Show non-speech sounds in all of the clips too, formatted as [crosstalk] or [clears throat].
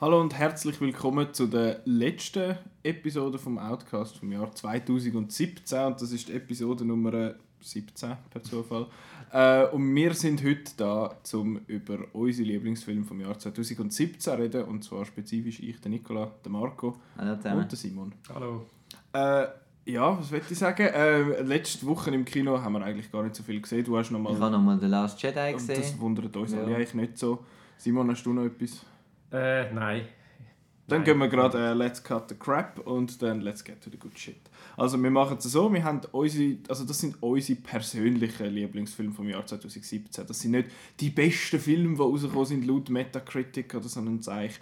Hallo und herzlich willkommen zu der letzten Episode vom Outcast vom Jahr 2017 und das ist die Episode Nummer 17 per Zufall. Äh, und wir sind heute da, um über unsere Lieblingsfilme vom Jahr 2017 zu reden und zwar spezifisch ich, der Nicola, der Marco Hallo und der Simon. Hallo. Äh, ja, was will ich sagen? Äh, letzte Woche im Kino haben wir eigentlich gar nicht so viel gesehen. Du hast noch mal Ich habe nochmal The Last Jedi und gesehen. das wundert uns Ja. alle eigentlich nicht so. Simon, hast du noch etwas? Äh, nein. Dann gehen wir gerade äh, Let's Cut the Crap und dann Let's Get to the Good Shit. Also wir machen es so, wir haben unsere, also das sind unsere persönlichen Lieblingsfilme vom Jahr 2017. Das sind nicht die besten Filme, die rausgekommen sind laut Metacritic oder so ein Zeich,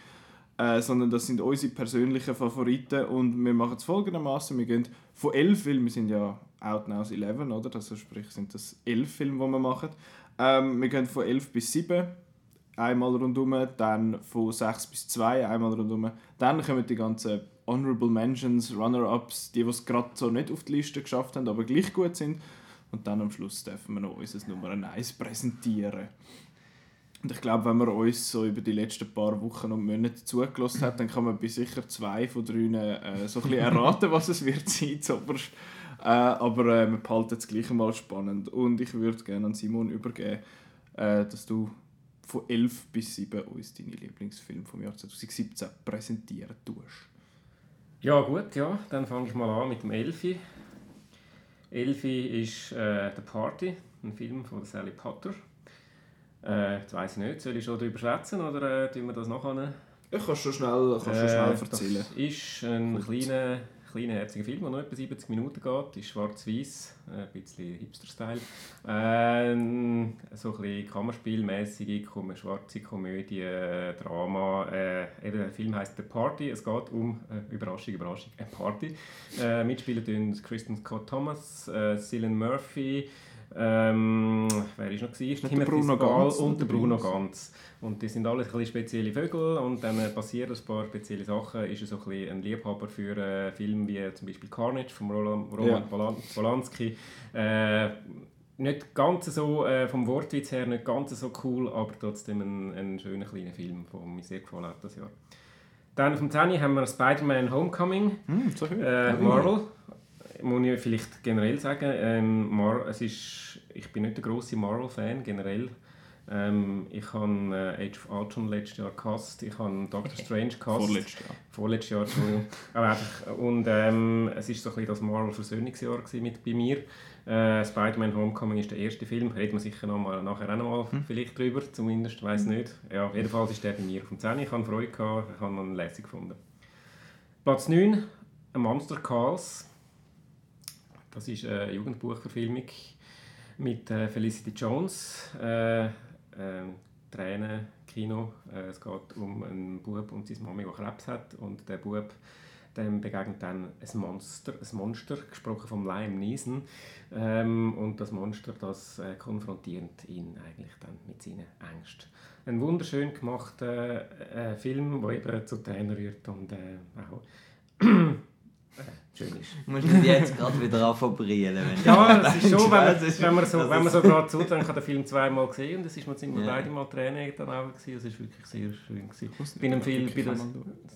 äh, sondern das sind unsere persönlichen Favoriten und wir machen es folgendermaßen: Wir gehen von elf Filmen, wir sind ja Out Now's 11, oder? Also sprich sind das elf Filme, die wir machen. Ähm, wir gehen von elf bis sieben einmal rundum, dann von 6 bis 2 einmal rundum. Dann kommen die ganzen Honorable Mentions, Runner-Ups, die, die es gerade so nicht auf die Liste geschafft haben, aber gleich gut sind. Und dann am Schluss dürfen wir noch unser Nummer 1 präsentieren. Und ich glaube, wenn man uns so über die letzten paar Wochen und Monate zugelassen hat, dann kann man bei sicher zwei von drei äh, so ein bisschen erraten, [laughs] was es wird sein zuoberst. Äh, aber äh, wir behalten es gleich mal spannend. Und ich würde gerne an Simon übergeben, äh, dass du von 11 bis 7 uns deine Lieblingsfilme vom Jahr 2017 präsentieren tust. Ja, gut, ja. Dann fange ich mal an mit dem Elfi. Elfi ist äh, The Party, ein Film von Sally Potter. Äh, jetzt weiss ich nicht, soll ich schon darüber schwätzen oder äh, tun wir das nachher? Ich kann schon schnell, kannst schon schnell erzählen. Das ist ein kleiner, kleiner, herziger Film, der nur etwa 70 Minuten geht. Ist schwarz-weiß, äh, ein bisschen Hipster-Style. Ähm, so ein bisschen Kammerspielmäßige, schwarze Komödie, äh, Drama. Äh, eben, der Film heißt The Party. Es geht um, äh, Überraschung, Überraschung, eine Party. Äh, mitspielen tun Kristen Scott Thomas, äh, Cillian Murphy, ähm, wer ist noch gewesen? der Bruno Ganz und der? Bruno Ganz. Und die sind alle ein bisschen spezielle Vögel und dann passieren ein paar spezielle Sachen. Ist er so ein, bisschen ein Liebhaber für äh, Filme wie zum Beispiel Carnage von Roland, Roman Ja. Polanski. Äh, nicht ganz so, äh, vom Wortwitz her nicht ganz so cool, aber trotzdem ein, ein schöner kleiner Film, der mir sehr gefallen hat das Jahr. Dann auf dem 10. haben wir Spider-Man Homecoming. Hm, so. Äh, Marvel, muss ich vielleicht generell sagen, ähm, Mar es ist, ich bin nicht der große Marvel-Fan generell. Ähm, ich habe äh, Age of Ultron letztes Jahr gehasst, ich habe Doctor Strange gehasst. Vorletztes Jahr. Vorletztes Jahr, Entschuldigung. [laughs] Aber einfach, und ähm, es war so ein bisschen das Marvel-Versöhnungsjahr mit bei mir. Äh, Spider-Man Homecoming ist der erste Film, reden wir sicher noch mal, nachher auch noch mal Hm. vielleicht drüber, zumindest, weiß nicht. Ja, jedenfalls ist der bei mir auf dem 10. Ich hatte Freude, gehabt, ich habe ihn lässig gefunden. Platz 9, «A Monster Calls». Das ist eine Jugendbuchverfilmung mit äh, Felicity Jones. Äh, äh, Tränen, Kino. Äh, es geht um einen Bub und seine Mami, die Krebs hat. Und der Bub dem begegnet dann ein Monster, ein Monster gesprochen von Liam Neeson. Ähm, und das Monster, das äh, konfrontiert ihn eigentlich dann mit seinen Ängsten. Ein wunderschön gemachter äh, Film, der eben zu Tränen rührt und äh, auch. Musst du dich jetzt gerade wieder anfangen wenn Ja, es ist schon, wenn man, wenn man so, wenn man so gerade zu, dann kann der Film zweimal gesehen und es ist mir ziemlich Ja. beide Mal Tränen dann auch gewesen. Es ist wirklich sehr schön gewesen. wusste Ich bin im nicht, Film, ich bin das,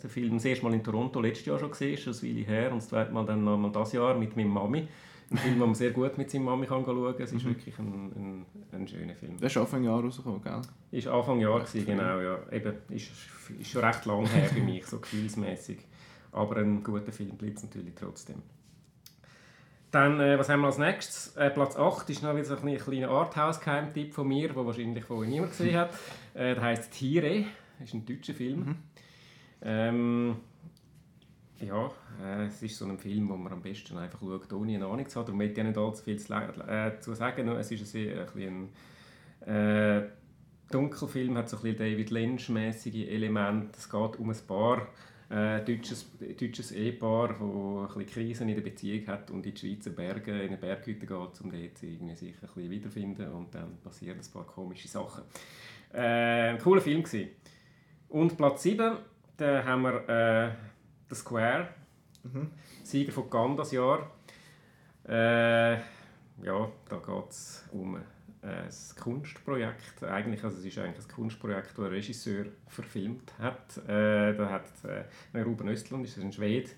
der Film das erste Mal in Toronto letztes Jahr schon gesehen, ist schon eine Weile her und das zweite Mal dann nochmal das Jahr mit meiner Mami. Ein Film, den man sehr gut mit seiner Mami kann schauen kann. Es ist wirklich ein, ein, ein schöner Film. Der ist Anfang Jahr rausgekommen, gell? Ist Anfang Jahr gewesen, genau, ja. Eben, ist, ist schon recht lang her für mich, so gefühlsmäßig. Aber ein guter Film bleibt es natürlich trotzdem. Dann, äh, was haben wir als nächstes? Äh, Platz 8 ist noch wieder so ein kleiner Arthouse-Geheimtipp von mir, den wahrscheinlich vorher niemand gesehen hat. Äh, der heisst «Tiere». Das ist ein deutscher Film. Ähm, ja, äh, es ist so ein Film, wo man am besten einfach schaut, ohne eine Ahnung zu haben. Darum möchte ich nicht allzu viel zu, äh, zu sagen. Es ist ein, sehr, ein, bisschen ein äh, Dunkelfilm, hat so ein bisschen David Lynch-mäßige Elemente. Es geht um ein Paar, äh, deutsches, deutsches Ehepaar, das ein bisschen Krisen in der Beziehung hat und in die Schweizer Berge, in eine Berghütte geht, um dort irgendwie sich ein bisschen wiederzufinden. Und dann passieren ein paar komische Sachen. Äh, ein cooler Film gewesen. Und Platz 7, da haben wir äh, «The Square», Sieger von Cannes das Jahr. Äh, ja, da geht es um ein Kunstprojekt. Eigentlich, also es ist eigentlich ein Kunstprojekt, das ein Regisseur verfilmt hat. Äh, da hat äh, Ruben Östlund, ist ein Schwede,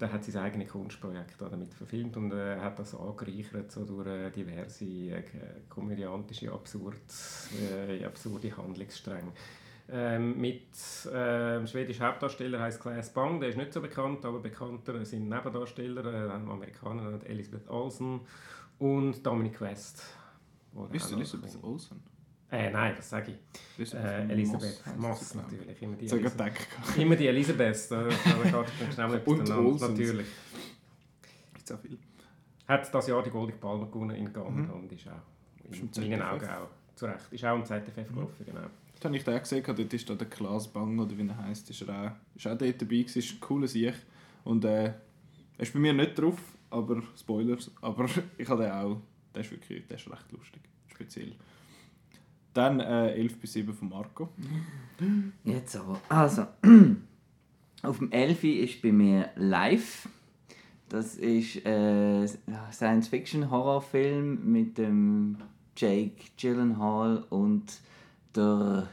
der hat sein eigenes Kunstprojekt damit verfilmt und äh, hat das angereichert so durch äh, diverse äh, komödiantische, absurd, äh, absurde Handlungsstränge. Ähm, mit äh, schwedischen Hauptdarsteller heißt Claes Bang, der ist nicht so bekannt, aber bekannter sind Nebendarsteller, äh, Amerikaner, Elizabeth Olsen und Dominic West. Ist Elizabeth Olsen? Äh, nein, das sage ich. Äh, Elisabeth Moss, genau. natürlich. Immer die, Elisabeth. Deck. immer die Elisabeth. Da, da geht schnell [laughs] Und Olsens. Natürlich. Gibt es auch viel. Hat das Jahr die Golden Palme gewonnen in Cannes Mhm. und ist auch Ist in meinen. Augen auch zu Recht. Ist auch im ZDF Mhm. gelaufen, genau. Das habe ich da gesehen, dort ist da der Klaas Bang, oder wie er heisst, ist, er auch, ist auch dort dabei gewesen, ist ein cooler Sieg. Und äh, er ist bei mir nicht drauf, aber Spoilers, aber [laughs] ich habe den auch, der ist wirklich, der ist recht lustig, speziell. Dann äh, 11 bis 7 von Marco. Jetzt aber. Also, [clears throat] auf dem Elfi ist bei mir Live. Das ist ein Science-Fiction-Horrorfilm mit dem Jake Gyllenhaal und der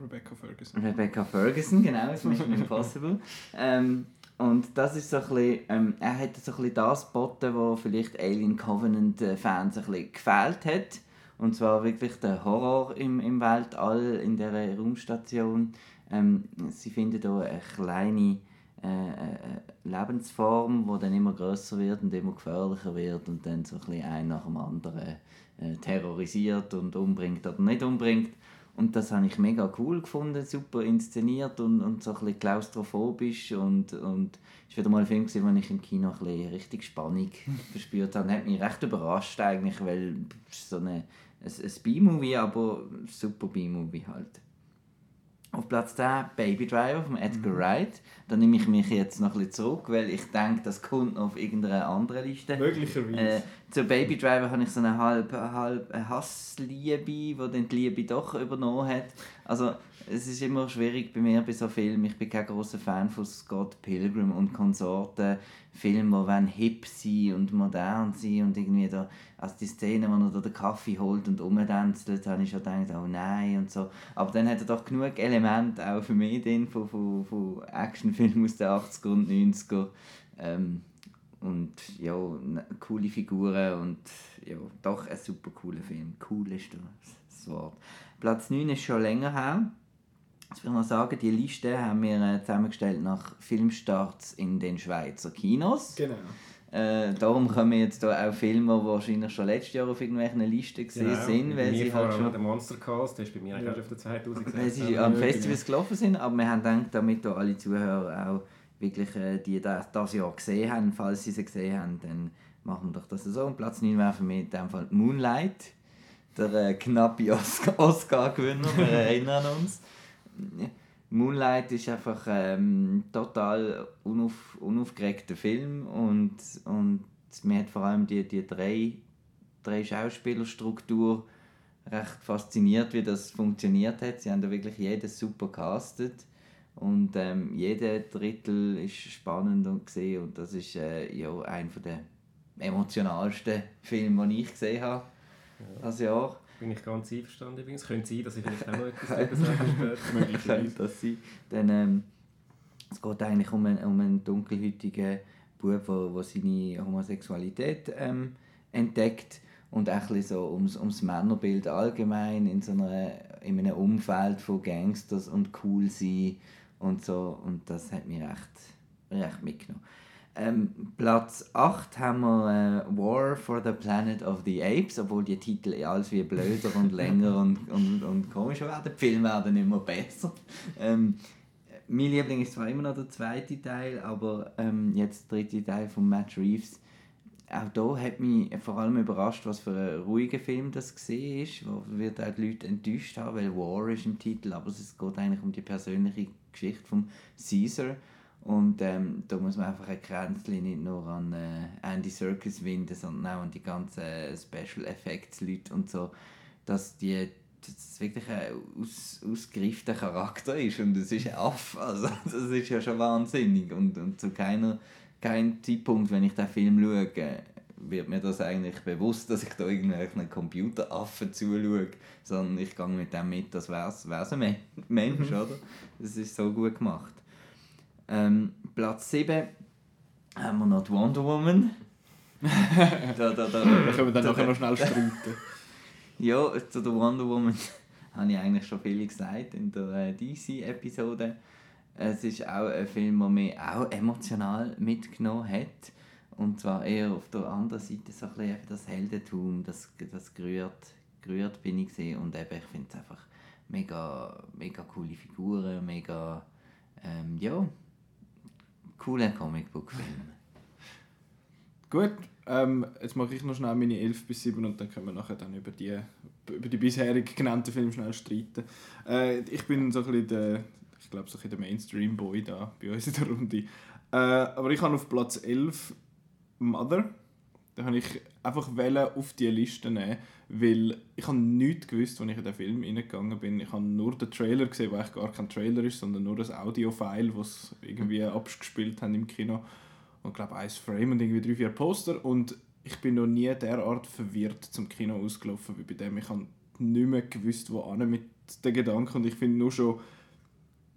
Rebecca Ferguson. Rebecca Ferguson, genau, das Mission [laughs] Impossible. ähm, und das ist so ein bisschen, ähm, er hat so ein bisschen das geboten, was vielleicht Alien Covenant-Fans ein bisschen gefehlt hat. Und zwar wirklich der Horror im, im Weltall, in der Raumstation. Ähm, sie finden hier eine kleine äh, äh, Lebensform, die dann immer größer wird und immer gefährlicher wird und dann so ein bisschen ein nach dem anderen äh, terrorisiert und umbringt oder nicht umbringt. Und das habe ich mega cool gefunden, super inszeniert und, und so ein bisschen klaustrophobisch und, und es war wieder mal ein Film, gewesen, wo ich im Kino ein bisschen richtig Spannung [laughs] verspürt habe. Hat mich recht überrascht eigentlich, weil es so eine, ein, ein B-Movie, aber super B-Movie halt. Auf Platz 10 Baby Driver von Edgar Wright. Da nehme ich mich jetzt noch ein bisschen zurück, weil ich denke, das kommt noch auf irgendeiner anderen Liste. Möglicherweise. Äh, zu Baby Driver habe ich so eine halb, halb Hassliebe, die dann die Liebe doch übernommen hat. Also es ist immer schwierig bei mir bei so Filmen. Ich bin kein großer Fan von Scott Pilgrim und Konsorten. Filme, die hip sein und modern sein und irgendwie da, also die Szene, wo er da den Kaffee holt und rumtänzelt, habe ich schon gedacht, oh nein und so. Aber dann hat er doch genug Elemente auch für mich drin von, von, von Actionfilmen aus den 80er und 90er. Ähm, und ja, ne- coole Figuren und ja, doch ein super cooler Film. Cool ist das Wort. Platz 9 ist schon länger her. Das will ich noch sagen, die Liste haben wir äh, zusammengestellt nach Filmstarts in den Schweizer Kinos. Genau. Äh, darum kommen jetzt da auch Filme, die wahrscheinlich schon letztes Jahr auf irgendwelchen Listen gesehen sind, bei weil mir sie halt schon der Monstercast, der ist bei mir eigentlich Ja. auch auf der 2016. weil sie Ja, am ja, Festivals gelaufen sind, aber wir haben gedacht, damit da alle Zuhörer auch wirklich äh, die das, das Jahr gesehen haben, falls sie sie gesehen haben, dann machen wir doch das so. Und Platz 9 wäre für mich in dem Fall Moonlight, der äh, knappe Oscar- Oscar-Gewinner, wir [laughs] erinnern uns. Moonlight ist einfach ähm, total unauf, unaufgeregter Film und, und mir hat vor allem die, die drei, drei Schauspielerstruktur recht fasziniert, wie das funktioniert hat. Sie haben da wirklich jedes super castet und ähm, jeder Drittel ist spannend und gesehen und das ist äh, ja einer der emotionalsten Filme, die ich gesehen habe das Jahr. Bin ich ganz einverstanden übrigens. Könnte sein, dass ich vielleicht auch noch etwas [laughs] darüber sage. [laughs] Möglicherweise. [laughs] Das sein. Dann, ähm, es geht eigentlich um einen, um einen dunkelhäutigen Bub, der, der seine Homosexualität ähm, entdeckt und auch ein so ums, ums Männerbild allgemein in, so einer, in einem Umfeld von Gangsters und cool sein und so und das hat mich recht, recht mitgenommen. Ähm, Platz 8 haben wir äh, War for the Planet of the Apes, obwohl die Titel alles wie blöder und [laughs] länger und, und, und komischer werden. Die Filme werden immer besser. Ähm, mein Liebling ist zwar immer noch der zweite Teil, aber ähm, jetzt der dritte Teil von Matt Reeves. Auch da hat mich vor allem überrascht, was für ein ruhiger Film das gesehen ist. Wo wird auch die Leute enttäuscht haben, weil War ist im Titel, aber es geht eigentlich um die persönliche Geschichte von Caesar. Und ähm, da muss man einfach ein Kränzchen nicht nur an äh, Andy Serkis winden, sondern auch an die ganzen äh, Special Effects Leute und so, dass die dass es wirklich ein aus, ausgereifter Charakter ist und es ist ein Aff, [laughs] also das ist ja schon wahnsinnig und, und zu keiner kein Zeitpunkt, wenn ich den Film schaue, wird mir das eigentlich bewusst, dass ich da irgendwelchen Computeraffen zuschaue, sondern ich gehe mit dem mit, das wäre ein Mensch, mhm. oder? Das ist so gut gemacht. Ähm, Platz 7 haben wir noch die Wonder Woman. [laughs] da, da, da, da können wir dann nachher noch schnell streiten. [laughs] ja, zu der Wonder Woman [laughs] habe ich eigentlich schon viel gesagt in der äh, DC-Episode. Es ist auch ein Film, der mich auch emotional mitgenommen hat. Und zwar eher auf der anderen Seite so ein bisschen das Heldentum, das, das gerührt, gerührt bin ich gesehen. Und eben, ich finde es einfach mega, mega coole Figuren, mega, ähm, ja, cooler Comicbook-Film. Gut, ähm, jetzt mache ich noch schnell meine 11 bis 7 und dann können wir nachher dann über die, über die bisherig genannten Filme schnell streiten. Äh, ich bin so ein bisschen der, ich glaube, so der Mainstream-Boy da bei uns in der Runde. Äh, aber ich habe auf Platz 11 Mother. Da habe ich einfach auf die Liste nehmen, weil ich habe nichts gewusst, als ich in den Film reingegangen bin. Ich habe nur den Trailer gesehen, der eigentlich gar kein Trailer ist, sondern nur das Audio-File, das irgendwie abgespielt haben im Kino. Und ich glaube, ein Frame und irgendwie drei, vier Poster. Und ich bin noch nie derart verwirrt zum Kino ausgelaufen wie bei dem. Ich habe nicht mehr gewusst, wo mit den Gedanken. Und ich finde nur schon,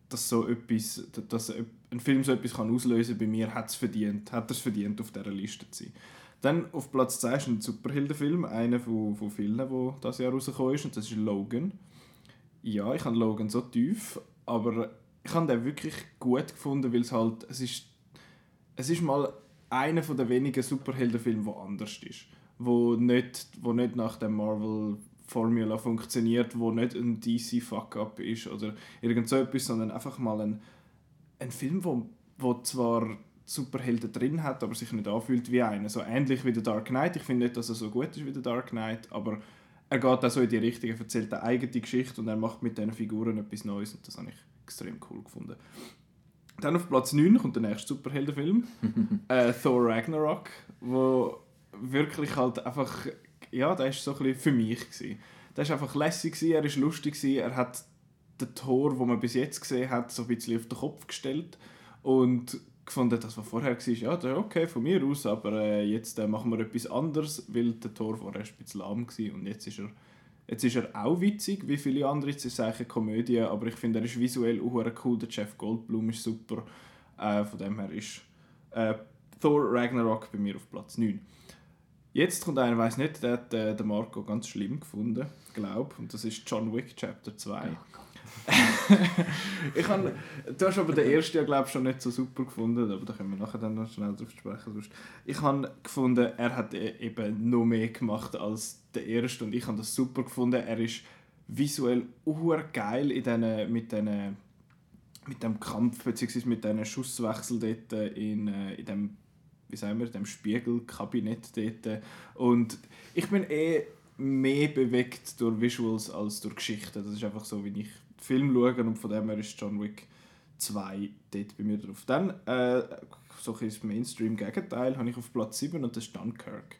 dass so etwas, dass ein Film so etwas kann auslösen bei mir, hat es verdient, hat es verdient, auf dieser Liste zu sein. Dann auf Platz 2 ist ein Superheldenfilm, einer von, von vielen, der dieses Jahr rausgekommen ist, und das ist Logan. Ja, ich habe Logan so tief, aber ich habe den wirklich gut gefunden, weil es halt, es ist, es ist mal einer von den wenigen Superheldenfilmen, der anders ist. Wo nicht, wo nicht nach dem Marvel Formula funktioniert, wo nicht ein DC Fuck-up ist oder irgend so etwas, sondern einfach mal ein, ein Film, wo, wo zwar Superhelden drin hat, aber sich nicht anfühlt wie einer. So ähnlich wie The Dark Knight. Ich finde nicht, dass er so gut ist wie The Dark Knight, aber er geht auch so in die Richtung, er erzählt eine eigene Geschichte und er macht mit diesen Figuren etwas Neues und das habe ich extrem cool gefunden. Dann auf Platz 9 kommt der nächste Superheldenfilm, [laughs] äh, Thor Ragnarok, wo wirklich halt einfach ja, der war so ein bisschen für mich. Gewesen. Der war einfach lässig, er war lustig, er hat den Tor, den man bis jetzt gesehen hat, so ein bisschen auf den Kopf gestellt und gefunden, das was vorher war, ja, okay, von mir aus, aber äh, jetzt äh, machen wir etwas anderes, weil der Tor vorher ein bisschen lahm war und jetzt ist er Jetzt ist er auch witzig, wie viele andere. Jetzt ist es eigentlich eine Komödie, aber ich finde, er ist visuell auch cool. Der Jeff Goldblum ist super. Äh, von dem her ist äh, Thor Ragnarok bei mir auf Platz 9. Jetzt kommt einer, weiß nicht, der hat äh, den Marco ganz schlimm gefunden, glaube Und das ist John Wick Chapter 2. Oh [laughs] ich hab, du hast aber den ersten ja glaube schon nicht so super gefunden, aber da können wir nachher dann noch schnell drauf sprechen. Ich habe gefunden, er hat e-, eben noch mehr gemacht als der erste und ich habe das super gefunden. Er ist visuell geil in den, mit diesen mit dem Kampf bzw. mit diesen Schusswechsel dort in, äh, in dem wie sagen wir, dem Spiegelkabinett dort. Und ich bin eh mehr bewegt durch Visuals als durch Geschichten. Das ist einfach so, wie ich Film schaue und von dem her ist John Wick 2 dort bei mir drauf. Dann, äh, so ein Mainstream-Gegenteil, habe ich auf Platz 7 und das ist Dunkirk.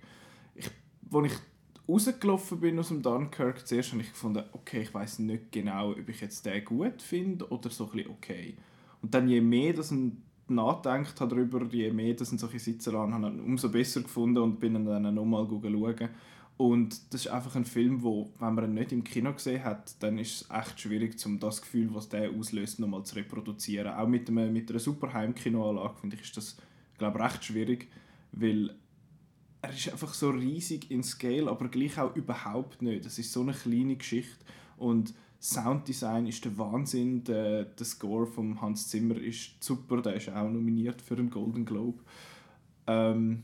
Ich, als ich rausgelaufen bin aus dem Dunkirk, zuerst habe ich gefunden, okay, ich weiß nicht genau, ob ich jetzt den gut finde oder so ein bisschen okay. Und dann je mehr das ein nachgedacht habe darüber, je mehr das solche Sitze an habe, umso besser gefunden und bin dann nochmal schauen. Und das ist einfach ein Film, wo, wenn man ihn nicht im Kino gesehen hat, dann ist es echt schwierig, um das Gefühl, was der auslöst, nochmal zu reproduzieren. Auch mit, einem, mit einer super Heimkinoanlage, finde ich, ist das, glaube recht schwierig, weil er ist einfach so riesig in Scale, aber gleich auch überhaupt nicht. Das ist so eine kleine Geschichte und Sounddesign ist der Wahnsinn. Der, der Score von Hans Zimmer ist super, der ist auch nominiert für einen Golden Globe. Ähm,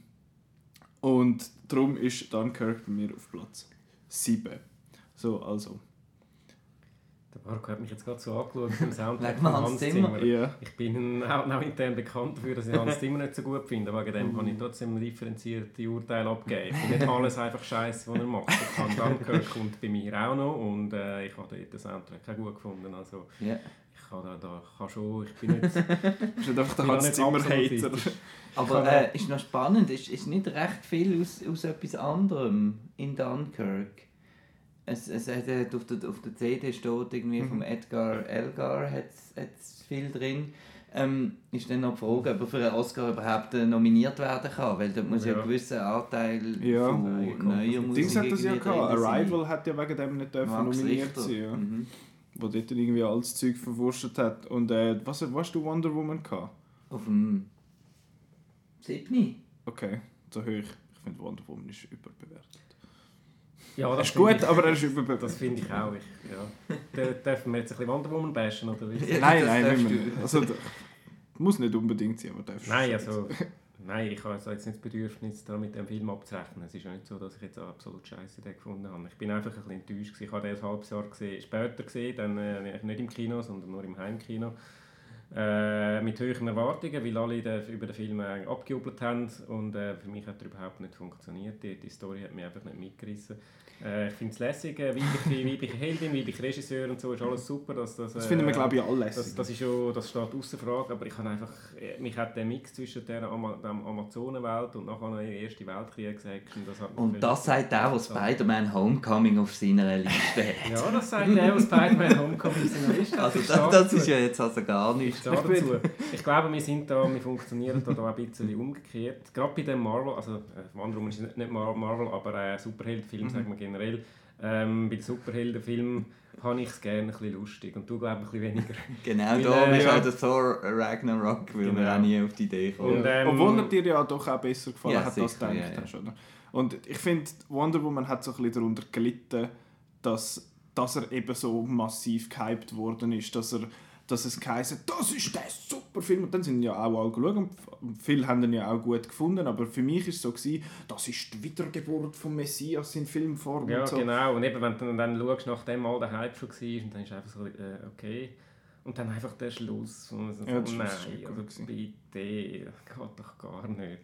und darum ist Dunkirk bei mir auf Platz 7. So, also. Der Marco hat mich jetzt gerade so angeschaut im Soundtrack von Hans Zimmer. Zimmer. Ja. Ich bin auch, auch intern bekannt dafür, dass ich Hans Zimmer nicht so gut finde. Wegen dem kann ich trotzdem ein differenziertes Urteil abgeben. Ich nicht alles einfach scheiße, was er macht. Ich kann Dunkirk kommt bei mir auch noch und äh, ich habe den Soundtrack auch gut gefunden. Also, yeah. Ich kann, da, da kann schon, ich bin nicht... [laughs] bist nicht einfach der Hans Zimmer-Hater. [laughs] Aber äh, ist noch spannend, ist, ist nicht recht viel aus, aus etwas anderem in Dunkirk es, es hat, äh, auf, der, auf der CD steht irgendwie mhm. vom Edgar Elgar hat's viel drin. ähm, ist dann noch die Frage, ob er für einen Oscar überhaupt äh, nominiert werden kann, weil dort muss ja, Ja. ein gewisser Anteil Ja. von neuer Musik Dings hat das ja gehabt. Arrival hat ja wegen dem nicht dürfen nominiert Richter. sein. Ja. Mhm. Wo dort dann irgendwie alles Zeug verwurscht hat. Und äh, was, was hast du Wonder Woman gehabt? Auf dem 7. Okay, so hoch. Ich finde Wonder Woman ist überbewertet. Ja, das ist gut, ich- aber er ist überbewertet. Das finde ich auch. Ich, ja. Da dürfen wir jetzt ein bisschen Wonder Woman bashen, oder wie? Nein, [laughs] nein, darfst nicht mehr. du. Also, muss nicht unbedingt sein, aber darfst Nein, also, nein, ich habe jetzt nicht das Bedürfnis, da mit dem Film abzurechnen. Es ist ja nicht so, dass ich jetzt absolut scheiße gefunden habe. Ich bin einfach ein bisschen enttäuscht. gewesen. Ich habe den ein halbes Jahr gesehen, später gesehen, dann äh, nicht im Kino, sondern nur im Heimkino. Äh, mit höheren Erwartungen, weil alle den, über den Film äh, abgejubelt haben und äh, für mich hat er überhaupt nicht funktioniert. Die, die Story hat mich einfach nicht mitgerissen. Äh, ich finde es lässig, äh, weibliche, weibliche Heldin, weibliche Regisseur und so ist alles super. Dass, das, Das finden wir, äh, glaube ich, alle das, lässig. das, ist schon, das steht außer Frage, aber ich habe einfach, äh, mich hat der Mix zwischen der Ama der Amazonenwelt und nachher noch der Erste Weltkriegsaction, das hat mich Und das sagt auch, was Spider-Man Homecoming auf seiner Liste hat. Ja, das sagt der, was Spider-Man Homecoming in seiner Liste hat. Also Ich das, das ist ja jetzt also gar Ich nichts. stehe dazu. Ich glaube, wir sind da, wir funktionieren da, da ein bisschen umgekehrt. Gerade bei dem Marvel, also äh, Wonder Woman ist nicht nicht Mar- Marvel, aber äh, Superheldenfilm, sagen wir generell. Ähm, bei den Superheldenfilmen habe ich es gerne ein bisschen lustig und du glaube ich ein bisschen weniger. [laughs] Genau Weil, da äh, ist auch der Thor Ragnarok, weil wir Genau. auch nie auf die Idee kommen. Und, ähm, Obwohl er dir ja doch auch besser gefallen Ja, hat, als du gedacht ja, ja. hast. Oder? Und ich finde, Wonder Woman hat so ein bisschen darunter gelitten, dass, dass er eben so massiv gehypt worden ist, dass er dass es geheißen das ist der super Film. Und dann sind ja auch alle geschaut und viele haben ihn ja auch gut gefunden, aber für mich war es so, gewesen, das ist die Wiedergeburt von Messias in Filmform Ja, und so. genau. Und eben, wenn du dann schaust, nachdem mal der Hype schon war, und dann ist einfach so, äh, okay. Und dann einfach der Schluss. Und so, Ja, Schluss nein, also bitte, geht doch gar nicht.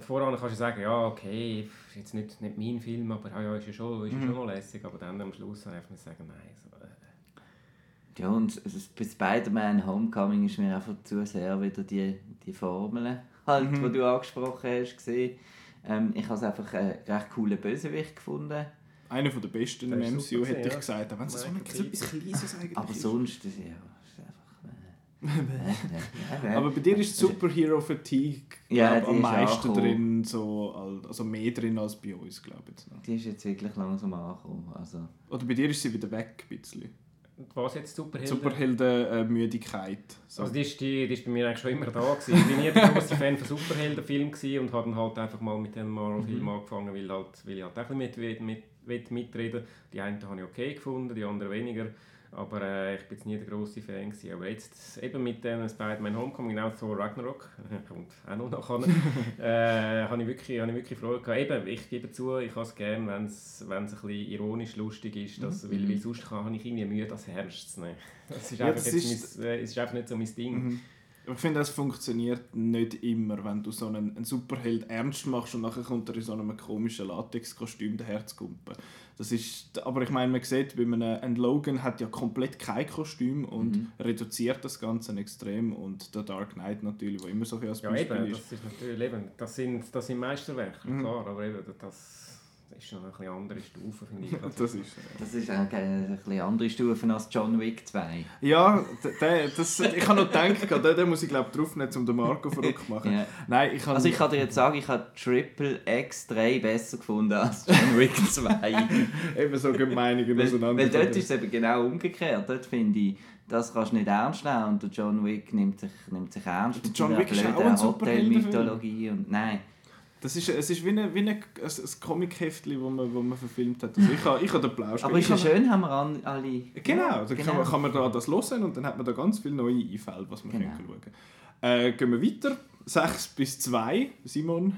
Voran kannst du sagen, ja, okay, ist jetzt nicht, nicht mein Film, aber ja, ja, ist ja schon, ist ja Mhm. schon noch lässig. Aber dann am Schluss einfach sagen, nein. So, äh. Ja, und es- bei Spider-Man Homecoming ist mir einfach zu sehr wieder die, die Formel, halt, Mhm. die du angesprochen hast, gesehen. Ähm, ich habe es einfach einen recht coolen Bösewicht gefunden. Einer der besten Der im MCU, super hätte ich gesagt. Auch wenn es so, etwas Kleines eigentlich Aber ist. sonst, das ist ja ist einfach... äh, [laughs] Aber bei dir ist Superhero Fatigue Ja, glaub, am ist meisten angekommen. drin, so, al- also mehr drin als bei uns, glaube ich. Die ist jetzt wirklich langsam angekommen. Also, Oder bei dir ist sie wieder weg, ein bisschen. Was jetzt Superhelden? Superhelden-Müdigkeit. So. Also die ist, die, die ist bei mir eigentlich schon immer da gewesen. Ich bin nie der große Fan von Superheldenfilmen und habe dann halt einfach mal mit dem Marvel-Film angefangen, weil, halt, weil ich halt auch ein bisschen mit, mit, mit, mitreden Die einen habe ich okay gefunden, die anderen weniger. Aber äh, ich bin jetzt nie der große Fan gewesen. Aber jetzt eben mit dem Spider-Man Homecoming, genau Thor Ragnarok, [laughs] kommt auch noch nachher, [laughs] äh, habe ich wirklich, ich wirklich Freude gehabt. Eben, ich gebe zu, ich habe es gerne, wenn es ein bisschen ironisch lustig ist, dass, weil, weil sonst kann, habe ich irgendwie Mühe, das ernst zu nehmen. Das ist, Ja, einfach, das jetzt ist- mein, äh, es ist einfach nicht so mein Ding. Mhm. Ich finde, es funktioniert nicht immer, wenn du so einen, einen Superheld ernst machst und nachher kommt er in so einem komischen Latexkostüm daherzukumpen. Das ist, aber ich meine, man sieht, bei einem ein Logan hat ja komplett kein Kostüm und Mhm. reduziert das Ganze extrem und der Dark Knight natürlich, wo immer so ein als Ja, Beispiel eben, ist. das ist natürlich eben, das sind, das sind Meisterwerke, Mhm. klar, aber eben, das ist schon eine bisschen andere Stufe, finde ich. [laughs] Das ist, äh, das ist eine, eine bisschen andere Stufe als John Wick 2. ja, der, das, ich habe noch gedacht, den, den muss ich glaube draufnehmen, um den Marco verrückt zu machen. Ja. Nein, ich habe... Also ich kann dir jetzt sagen, ich habe Triple X3 besser gefunden als John Wick 2. [laughs] eben so gehen Meinungen auseinander. weil dort ist es eben genau umgekehrt. Dort finde ich, das kannst du nicht ernst nehmen und der John Wick nimmt sich, nimmt sich ernst Der John Wick ist auch ein. Hotelmythologie und nein. Das ist, es ist wie, eine, wie eine, ein, ein Comic-Heftchen, das man, wo man verfilmt hat. Also ich habe ich habe den Plausch. Aber ist ja schön, haben wir an, alle... Genau, dann Kann, man, genau. kann man da das hören und dann hat man da ganz viele neue Einfälle, was man Genau. schauen kann. Äh, gehen wir weiter. 6 bis 2, Simon.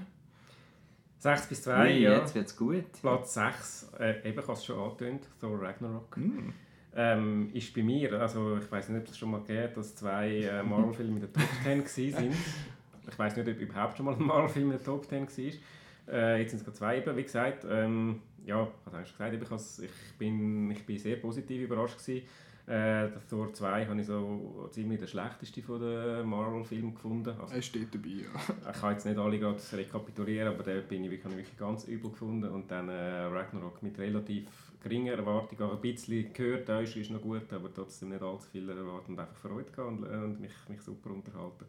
6 bis 2, Ui, ja. Jetzt wird es gut. Platz 6, äh, eben, ich habe es schon angetönt, Thor Ragnarok. Hm. Ähm, ist bei mir, also ich weiß nicht, ob es schon mal gegeben hat, dass zwei äh, Marvel-Filme in der Top 10 gewesen sind. [laughs] Ich weiß nicht, ob überhaupt schon mal ein Marvel-Film in der Top 10 war. Äh, jetzt sind es gerade zwei eben, wie gesagt. Ähm, ja, ich habe eigentlich gesagt, ich, bin, ich bin sehr positiv überrascht gewesen. Äh, Thor 2 habe ich so ziemlich der schlechteste von den Marvel-Filmen gefunden. Also, Er steht dabei, ja. [laughs] ich kann jetzt nicht alle gerade rekapitulieren, aber den bin ich wirklich, wirklich ganz übel gefunden. Und dann äh, Ragnarok mit relativ geringer Erwartung, auch ein bisschen gehört, da ist, ist noch gut, aber trotzdem nicht allzu viel erwartet und einfach Freude gehabt und, äh, und mich, mich super unterhalten.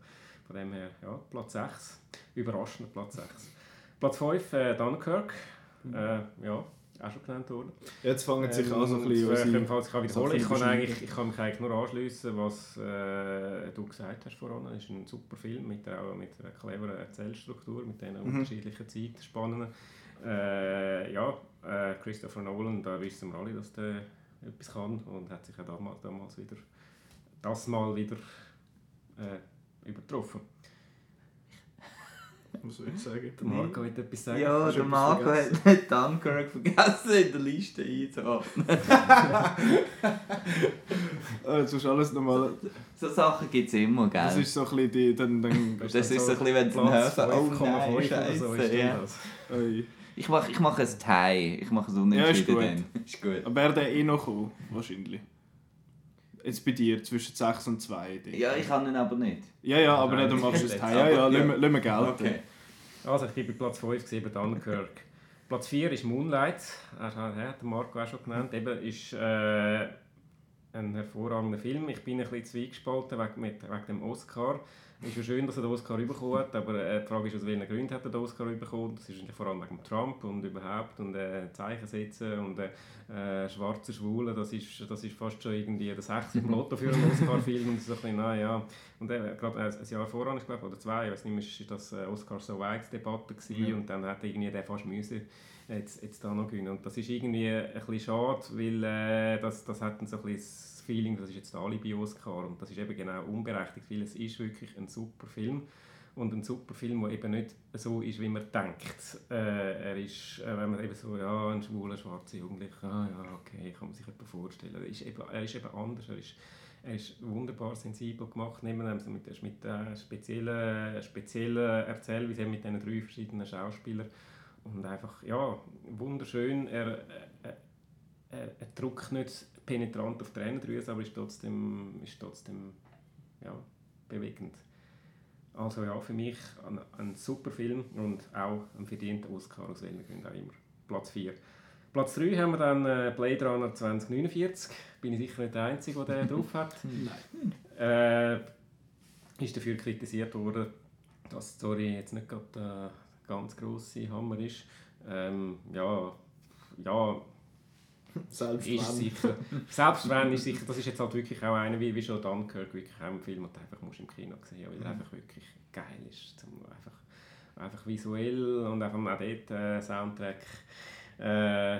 Von dem her, ja, Platz 6, überraschender Platz 6. Platz 5, äh, Dunkirk, äh, ja, auch schon genannt worden. Jetzt fangen sich Ähm, auch so ein bisschen äh, ich kann wiederholen, ich kann, eigentlich, ich kann mich eigentlich nur anschliessen, was äh, du gesagt hast vorhin. Es ist ein super Film mit, auch mit einer cleveren Erzählstruktur, mit diesen Mhm. unterschiedlichen Zeitspannen. Äh, ja, äh, Christopher Nolan, da wissen wir alle, dass der etwas kann und hat sich auch damals, damals wieder, das mal wieder äh, übertroffen. Was soll ich sagen? Der Marco wird etwas sagen. Ja, Hast du der Marco vergessen? hat nicht Dunkirk vergessen in der Liste einzuordnen. [laughs] Jetzt musst du alles nochmal... So Sachen gibt es immer, gell? Das ist so ein bisschen die... Dann, dann, Das ist so ein bisschen, wenn sie dann Platz hören, oh 5,5 nein, ist ja. das. Ich mache ich mach ein Tie, ich mache es Ja, unentschieden ist gut. dann. Ist gut. Aber der eh noch gekommen, wahrscheinlich. Jetzt bei dir, zwischen 6 und 2. Ja, ich kann ihn aber nicht. Ja, ja, aber Nein, dann machst du es [laughs] heim. Ja, ja, lassen wir- wir gelten. Okay. Also, ich bin bei Platz 5 gesehen, Dunkirk. Platz 4 ist Moonlight, er hat hat der Marco auch schon genannt. Eben ist äh, ein hervorragender Film. Ich bin ein bisschen zweigespalten wegen, mit, wegen dem Oscar. Es ist ja schön, dass er den Oscar bekommen hat, aber äh, die Frage ist, aus welchen Gründen hat er den Oscar bekommen. Das ist vor allem wegen Trump und überhaupt und äh, Zeichen setzen und äh, äh, schwarze Schwule, das ist, das ist fast schon irgendwie das sechste [laughs] Lotto für einen Oscar-Film und so ein bisschen, naja. Und äh, gerade ein, ein Jahr voran, ich glaube, oder zwei, ich weiß nicht mehr, ist das äh, Oscar so weit Debatte gewesen Ja. und dann hat irgendwie der fast müssen jetzt, jetzt da noch gewinnen. Und das ist irgendwie ein bisschen schade, weil äh, das, das hat dann so ein bisschen Feeling, das ist jetzt der Alibi-Oscar und das ist eben genau unberechtigt, weil es ist wirklich ein super Film und ein super Film, der eben nicht so ist, wie man denkt. Äh, er ist, äh, wenn man eben so, ja, ein schwuler, schwarzer Jugendlicher, ah ja, okay, kann man sich etwas vorstellen. Er ist eben, er ist eben anders, er ist, er ist wunderbar sensibel gemacht, nehmen wir also mit, mit äh, speziellen, speziellen Erzählweise, mit diesen drei verschiedenen Schauspielern und einfach, ja, wunderschön, er, äh, er, er drückt nicht penetrant auf Tränendrüse, aber ist trotzdem, ist trotzdem ja, bewegend. Also ja, für mich ein, ein super Film und auch ein verdienter Oscar, aus welchen Gründen auch immer. Platz 4. Platz 3 haben wir dann äh, Blade Runner 2049. Bin ich sicher nicht der Einzige, der den drauf hat. [laughs] Äh, ist dafür kritisiert worden, dass die Story jetzt nicht gerade der ganz grosse Hammer ist. Ähm, ja, ja, [laughs] Selbst ist wenn. sicher. Selbst wenn, ist sicher, das ist jetzt halt wirklich auch einer, wie, wie schon Dunkirk, wirklich auch ein Film, den du einfach musst im Kino sehen musst, weil er einfach wirklich geil ist. Zum, einfach, einfach visuell und einfach auch dort äh, Soundtrack. Äh,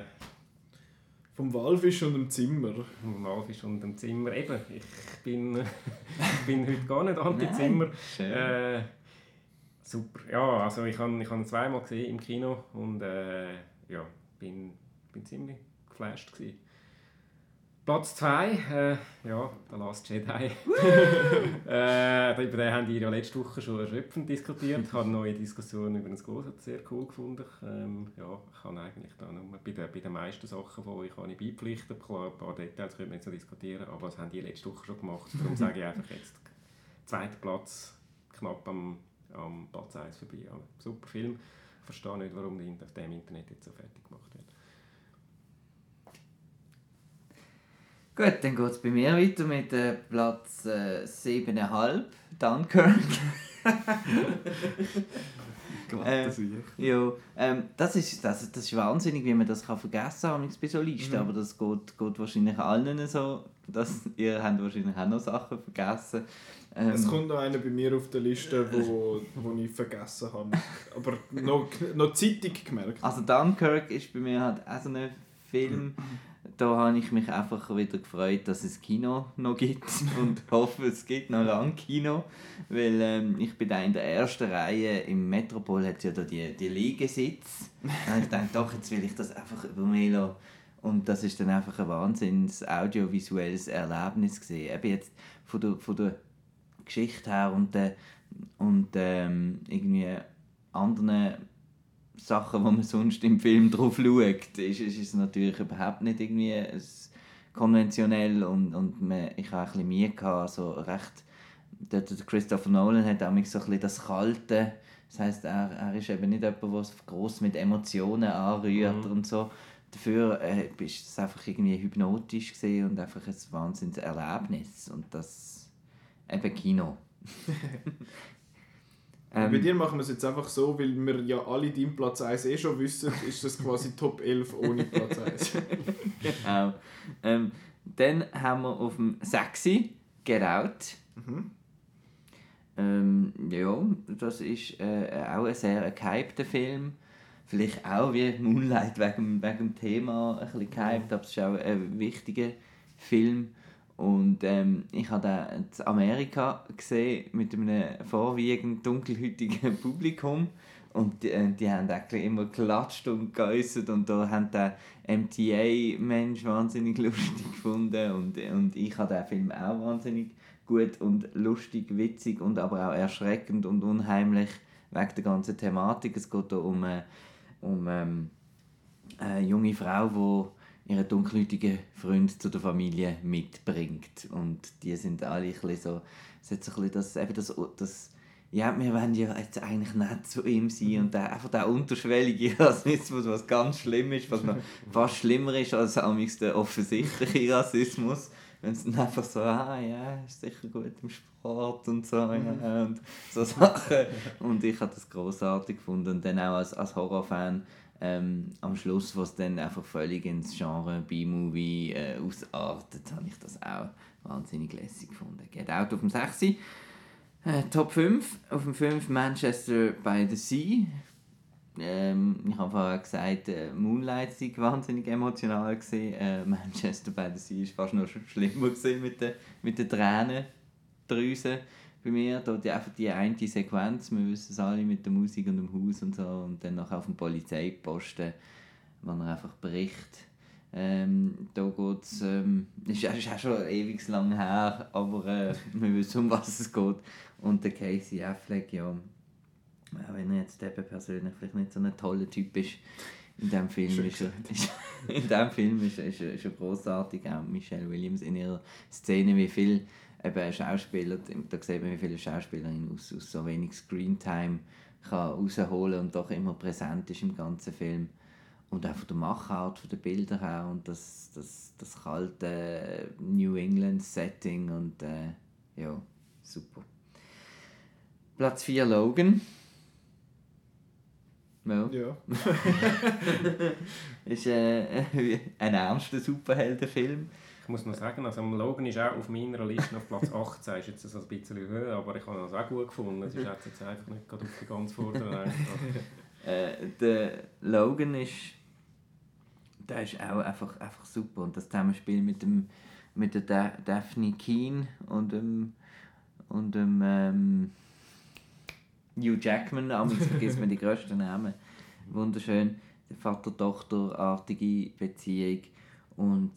Vom Walfisch und dem Zimmer. Malfisch und dem Zimmer. Eben, ich bin, [laughs] ich bin heute gar nicht anti-Zimmer. Schön. Äh, super. Ja, also ich habe ich hab ihn zweimal gesehen im Kino und äh, ja, bin, bin ziemlich geflasht gewesen. Platz 2, äh, ja, The Last Jedi. [laughs] äh, über den haben die ja letzte Woche schon erschöpfend diskutiert. Ich habe eine neue Diskussion über das Groß sehr cool gefunden. Ähm, ja, ich kann eigentlich da nur bei den, bei den meisten Sachen, wo ich kann ich beipflichten Klar, ein paar Details können wir jetzt noch diskutieren, aber das haben die letzte Woche schon gemacht. Darum sage ich einfach jetzt, zweiter Platz, knapp am, am Platz 1 vorbei. Super Film. Ich verstehe nicht, warum der auf dem Internet jetzt so fertig gemacht wird. Gut, dann geht es bei mir weiter mit äh, Platz äh, 7,5, Dunkirk. [laughs] Äh. Ja, ähm, das, ist, das, das ist wahnsinnig, wie man das kann vergessen kann bei so Listen, aber das geht, geht wahrscheinlich allen so. Das, [laughs] ihr habt wahrscheinlich auch noch Sachen vergessen. Ähm, Es kommt noch einer bei mir auf der Liste, wo, wo ich vergessen habe. Aber noch, noch zeitig gemerkt. Also Dunkirk ist bei mir halt auch so ein Film, [laughs] da habe ich mich einfach wieder gefreut, dass es Kino noch gibt [laughs] und hoffe, es gibt noch lange Kino, weil ähm, ich bin da in der ersten Reihe im Metropol hat ja da die, die Liegesitz. Und ich dachte, doch, jetzt will ich das einfach über mich lassen. Und das ist dann einfach ein wahnsinns audiovisuelles Erlebnis gesehen. Eben jetzt von der, von der Geschichte her und, der, und ähm, irgendwie anderen Sachen, die man sonst im Film drauf schaut, ist, ist es natürlich überhaupt nicht irgendwie konventionell und, und man, ich habe ein bisschen Mühe gehabt, also recht, der, der Christopher Nolan hat auch so ein bisschen das Kalte, das heißt er, er ist eben nicht jemand, der groß mit Emotionen anrührt mhm. und so. Dafür äh, ist es einfach irgendwie hypnotisch gesehen und einfach ein Wahnsinnserlebnis und das eben Kino. [laughs] Ähm, bei dir machen wir es jetzt einfach so, weil wir ja alle deinen Platz 1 eh schon wissen, ist das quasi Top 11 ohne Platz 1. [laughs] genau. Ähm, dann haben wir auf dem 6 Get Out. Mhm. Ähm, ja, das ist äh, auch ein sehr gehypter Film. Vielleicht auch wie Moonlight wegen, wegen dem Thema ein bisschen gehypt, aber es ist auch ein wichtiger Film. Und ähm, ich habe den in Amerika gesehen mit einem vorwiegend dunkelhäutigen [laughs] Publikum. Und die, äh, die haben eigentlich immer geklatscht und geäußert und da haben den MTA-Mensch wahnsinnig [laughs] lustig gefunden und, und ich habe den Film auch wahnsinnig gut und lustig, witzig und aber auch erschreckend und unheimlich wegen der ganzen Thematik. Es geht hier um, um ähm, eine junge Frau, die ihren dunkelhäutigen Freund zu der Familie mitbringt. Und die sind alle ein bisschen so, es hat so ein bisschen das, eben das, das ja, wir wollen ja jetzt eigentlich nicht zu ihm sein. Und der, einfach der unterschwellige Rassismus, was ganz schlimm ist, was noch [laughs] fast schlimmer ist als der offensichtliche Rassismus, wenn es dann einfach so, ah ja, ist sicher gut im Sport und so, ja, und so Sachen. Und ich habe das großartig gefunden. Und dann auch als, als Horrorfan ähm, am Schluss, was dann einfach völlig ins Genre B-Movie äh, ausartet, habe ich das auch wahnsinnig lässig gefunden. Geht Out auf dem 6. Äh, Top 5. Auf dem 5 Manchester by the Sea. Ähm, ich habe vorher gesagt, äh, Moonlight war wahnsinnig emotional. Gewesen. Äh, Manchester by the Sea war fast noch schlimmer mit den mit den Tränendrüsen bei mir. Da die, einfach die eine Sequenz, wir wissen es alle mit der Musik und dem Haus und so. Und dann noch auf dem Polizeiposten, wo er einfach bricht. Ähm, da geht es, ähm, ist, ist auch schon ewig lang her, aber äh, wir wissen, um was es geht. Und der Casey Affleck, ja, auch wenn er jetzt eben persönlich vielleicht nicht so ein toller Typ ist, in diesem Film ist er, ist, in dem Film ist, ist, ist er großartig, auch Michelle Williams in ihrer Szene, wie viel eben Schauspieler, da sieht man, wie viele Schauspielerinnen aus, aus so wenig Screentime kann rausholen und doch immer präsent ist im ganzen Film. Und auch von der Machart, von den Bildern her und das, das, das kalte New England Setting und äh, ja, super. Platz 4 Logan. Ja. ja. [laughs] ist äh, [laughs] ein ernster Superheldenfilm. Ich muss noch sagen, also Logan ist auch auf meiner Liste auf Platz [laughs] 18, ist jetzt das ein bisschen höher, aber ich habe es auch gut gefunden. Es ist jetzt einfach nicht gerade auf die ganz vorderen [laughs] äh, Der Logan ist, der ist auch einfach, einfach super und das Zusammenspiel mit dem mit der Daphne Keen und dem und dem ähm, Hugh Jackman, aber vergisst man die größten Namen. Wunderschön, Vater-Tochter-artige Beziehung und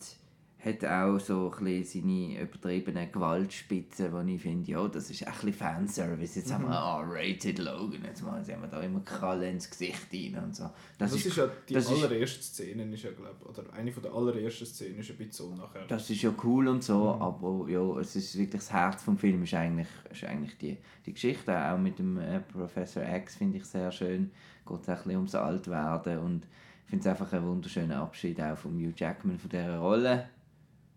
hat auch so ein seine übertriebenen Gewaltspitzen, wo ich finde, ja, das ist ein bisschen Fanservice. Jetzt mhm. haben wir R-rated Logan, jetzt haben wir da immer Kralle ins Gesicht rein und so. Das, das ist, ist, ja die allererste Szene, ist ja, glaub, oder eine von der allerersten Szenen ist ein bisschen so nachher. Das ist ja cool und so, mhm. aber ja, es ist wirklich das Herz vom Film ist eigentlich, ist eigentlich die, die Geschichte, auch mit dem äh, Professor X finde ich sehr schön, geht es ein ums Altwerden und ich finde es einfach ein wunderschöner Abschied auch von Hugh Jackman von dieser Rolle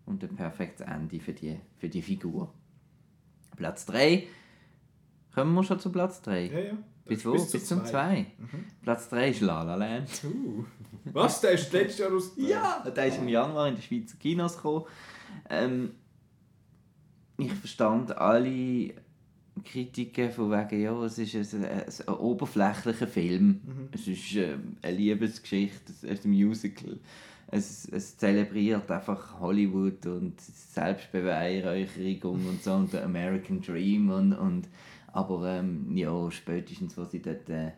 und ein perfektes Ende für die, für die Figur. Platz 3. Kommen wir schon zu Platz 3? Ja, ja. Bis wo? Bis, bis zum 2. Mhm. Platz 3 ist La La Land. Uh. Was? Der ist letztes Jahr aus... [laughs] ja, der ist im Januar in die Schweizer Kinos gekommen. Ähm, ich verstand alle Kritiken von wegen, ja, es ist ein, ein, ein oberflächlicher Film. Mhm. Es ist äh, eine Liebesgeschichte, es ist ein Musical es, es zelebriert einfach Hollywood und Selbstbeweihräucherung und so und der American Dream und, und aber ähm, ja, spätestens, wo sie dort äh,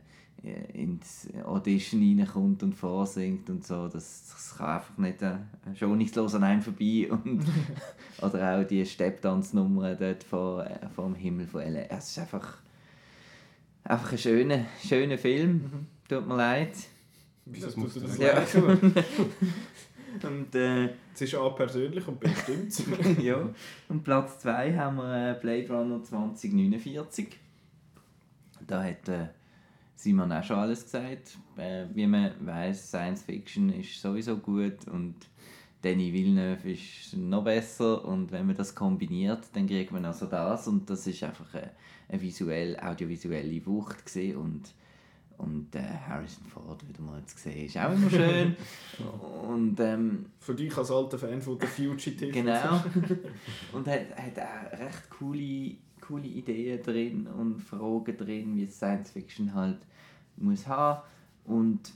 ins Audition reinkommt und vorsingt und so, das, das kann einfach nicht äh, schonungslos an einem vorbei und [laughs] oder auch die Stepptanznummer dort vor, äh, vor dem Himmel von L.A. Es ist einfach einfach ein schöner, schöner Film, mhm. tut mir leid. Wieso musst du das ja. [laughs] Und, äh, Es ist A persönlich und B stimmt's. [laughs] ja. Und Platz 2 haben wir äh, Blade Runner 2049. Da hat äh, Simon auch schon alles gesagt. Äh, wie man weiß, Science Fiction ist sowieso gut und Danny Villeneuve ist noch besser und wenn man das kombiniert, dann kriegt man also das und das ist einfach eine, eine visuell, audiovisuelle Wucht gewesen. und und äh, Harrison Ford wieder mal zu sehen ist auch immer schön [laughs] und ähm, Für dich als alter Fan von der Fugitive. Genau. [laughs] und hat, hat auch recht coole, coole Ideen drin und Fragen drin, wie Science Fiction halt muss haben. Und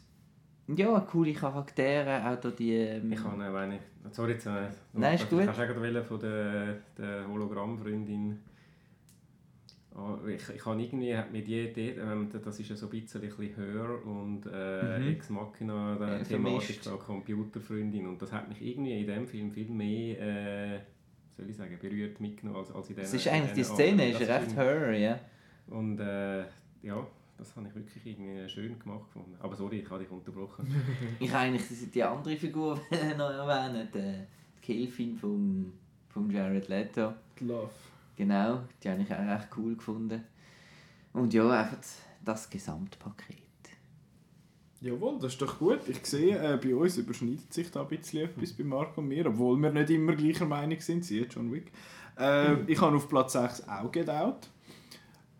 ja, coole Charaktere, auch da die... ähm, Ich habe äh, eine... Sorry, jetzt... Äh, Nein, ist gut. Kannst du auch gerade von der, der Hologrammfreundin... Oh, ich, ich habe irgendwie hat mir die Idee, ähm, das ist ja so ein bisschen, ein bisschen Her und äh, Mhm. Ex Machina, der Ja, Thematik da Computerfreundin und das hat mich irgendwie in dem Film viel mehr, äh, soll ich sagen, berührt mitgenommen als, als in Es diesen- ist eigentlich die Szene, ist recht ist her, ja. Und äh, ja, das habe ich wirklich irgendwie schön gemacht gefunden. Aber sorry, ich habe dich unterbrochen. [laughs] Ich habe eigentlich die- die andere Figur [laughs] noch erwähnen, die, die Kilfin vom, vom Jared Leto. Love. Genau, die habe ich auch recht cool gefunden. Und ja, einfach das Gesamtpaket. Jawohl, das ist doch gut. Ich sehe, äh, bei uns überschneidet sich da ein bisschen etwas bei Marco und mir, obwohl wir nicht immer gleicher Meinung sind. Siehe John Wick. Äh, ich habe auf Platz 6 auch Get Out.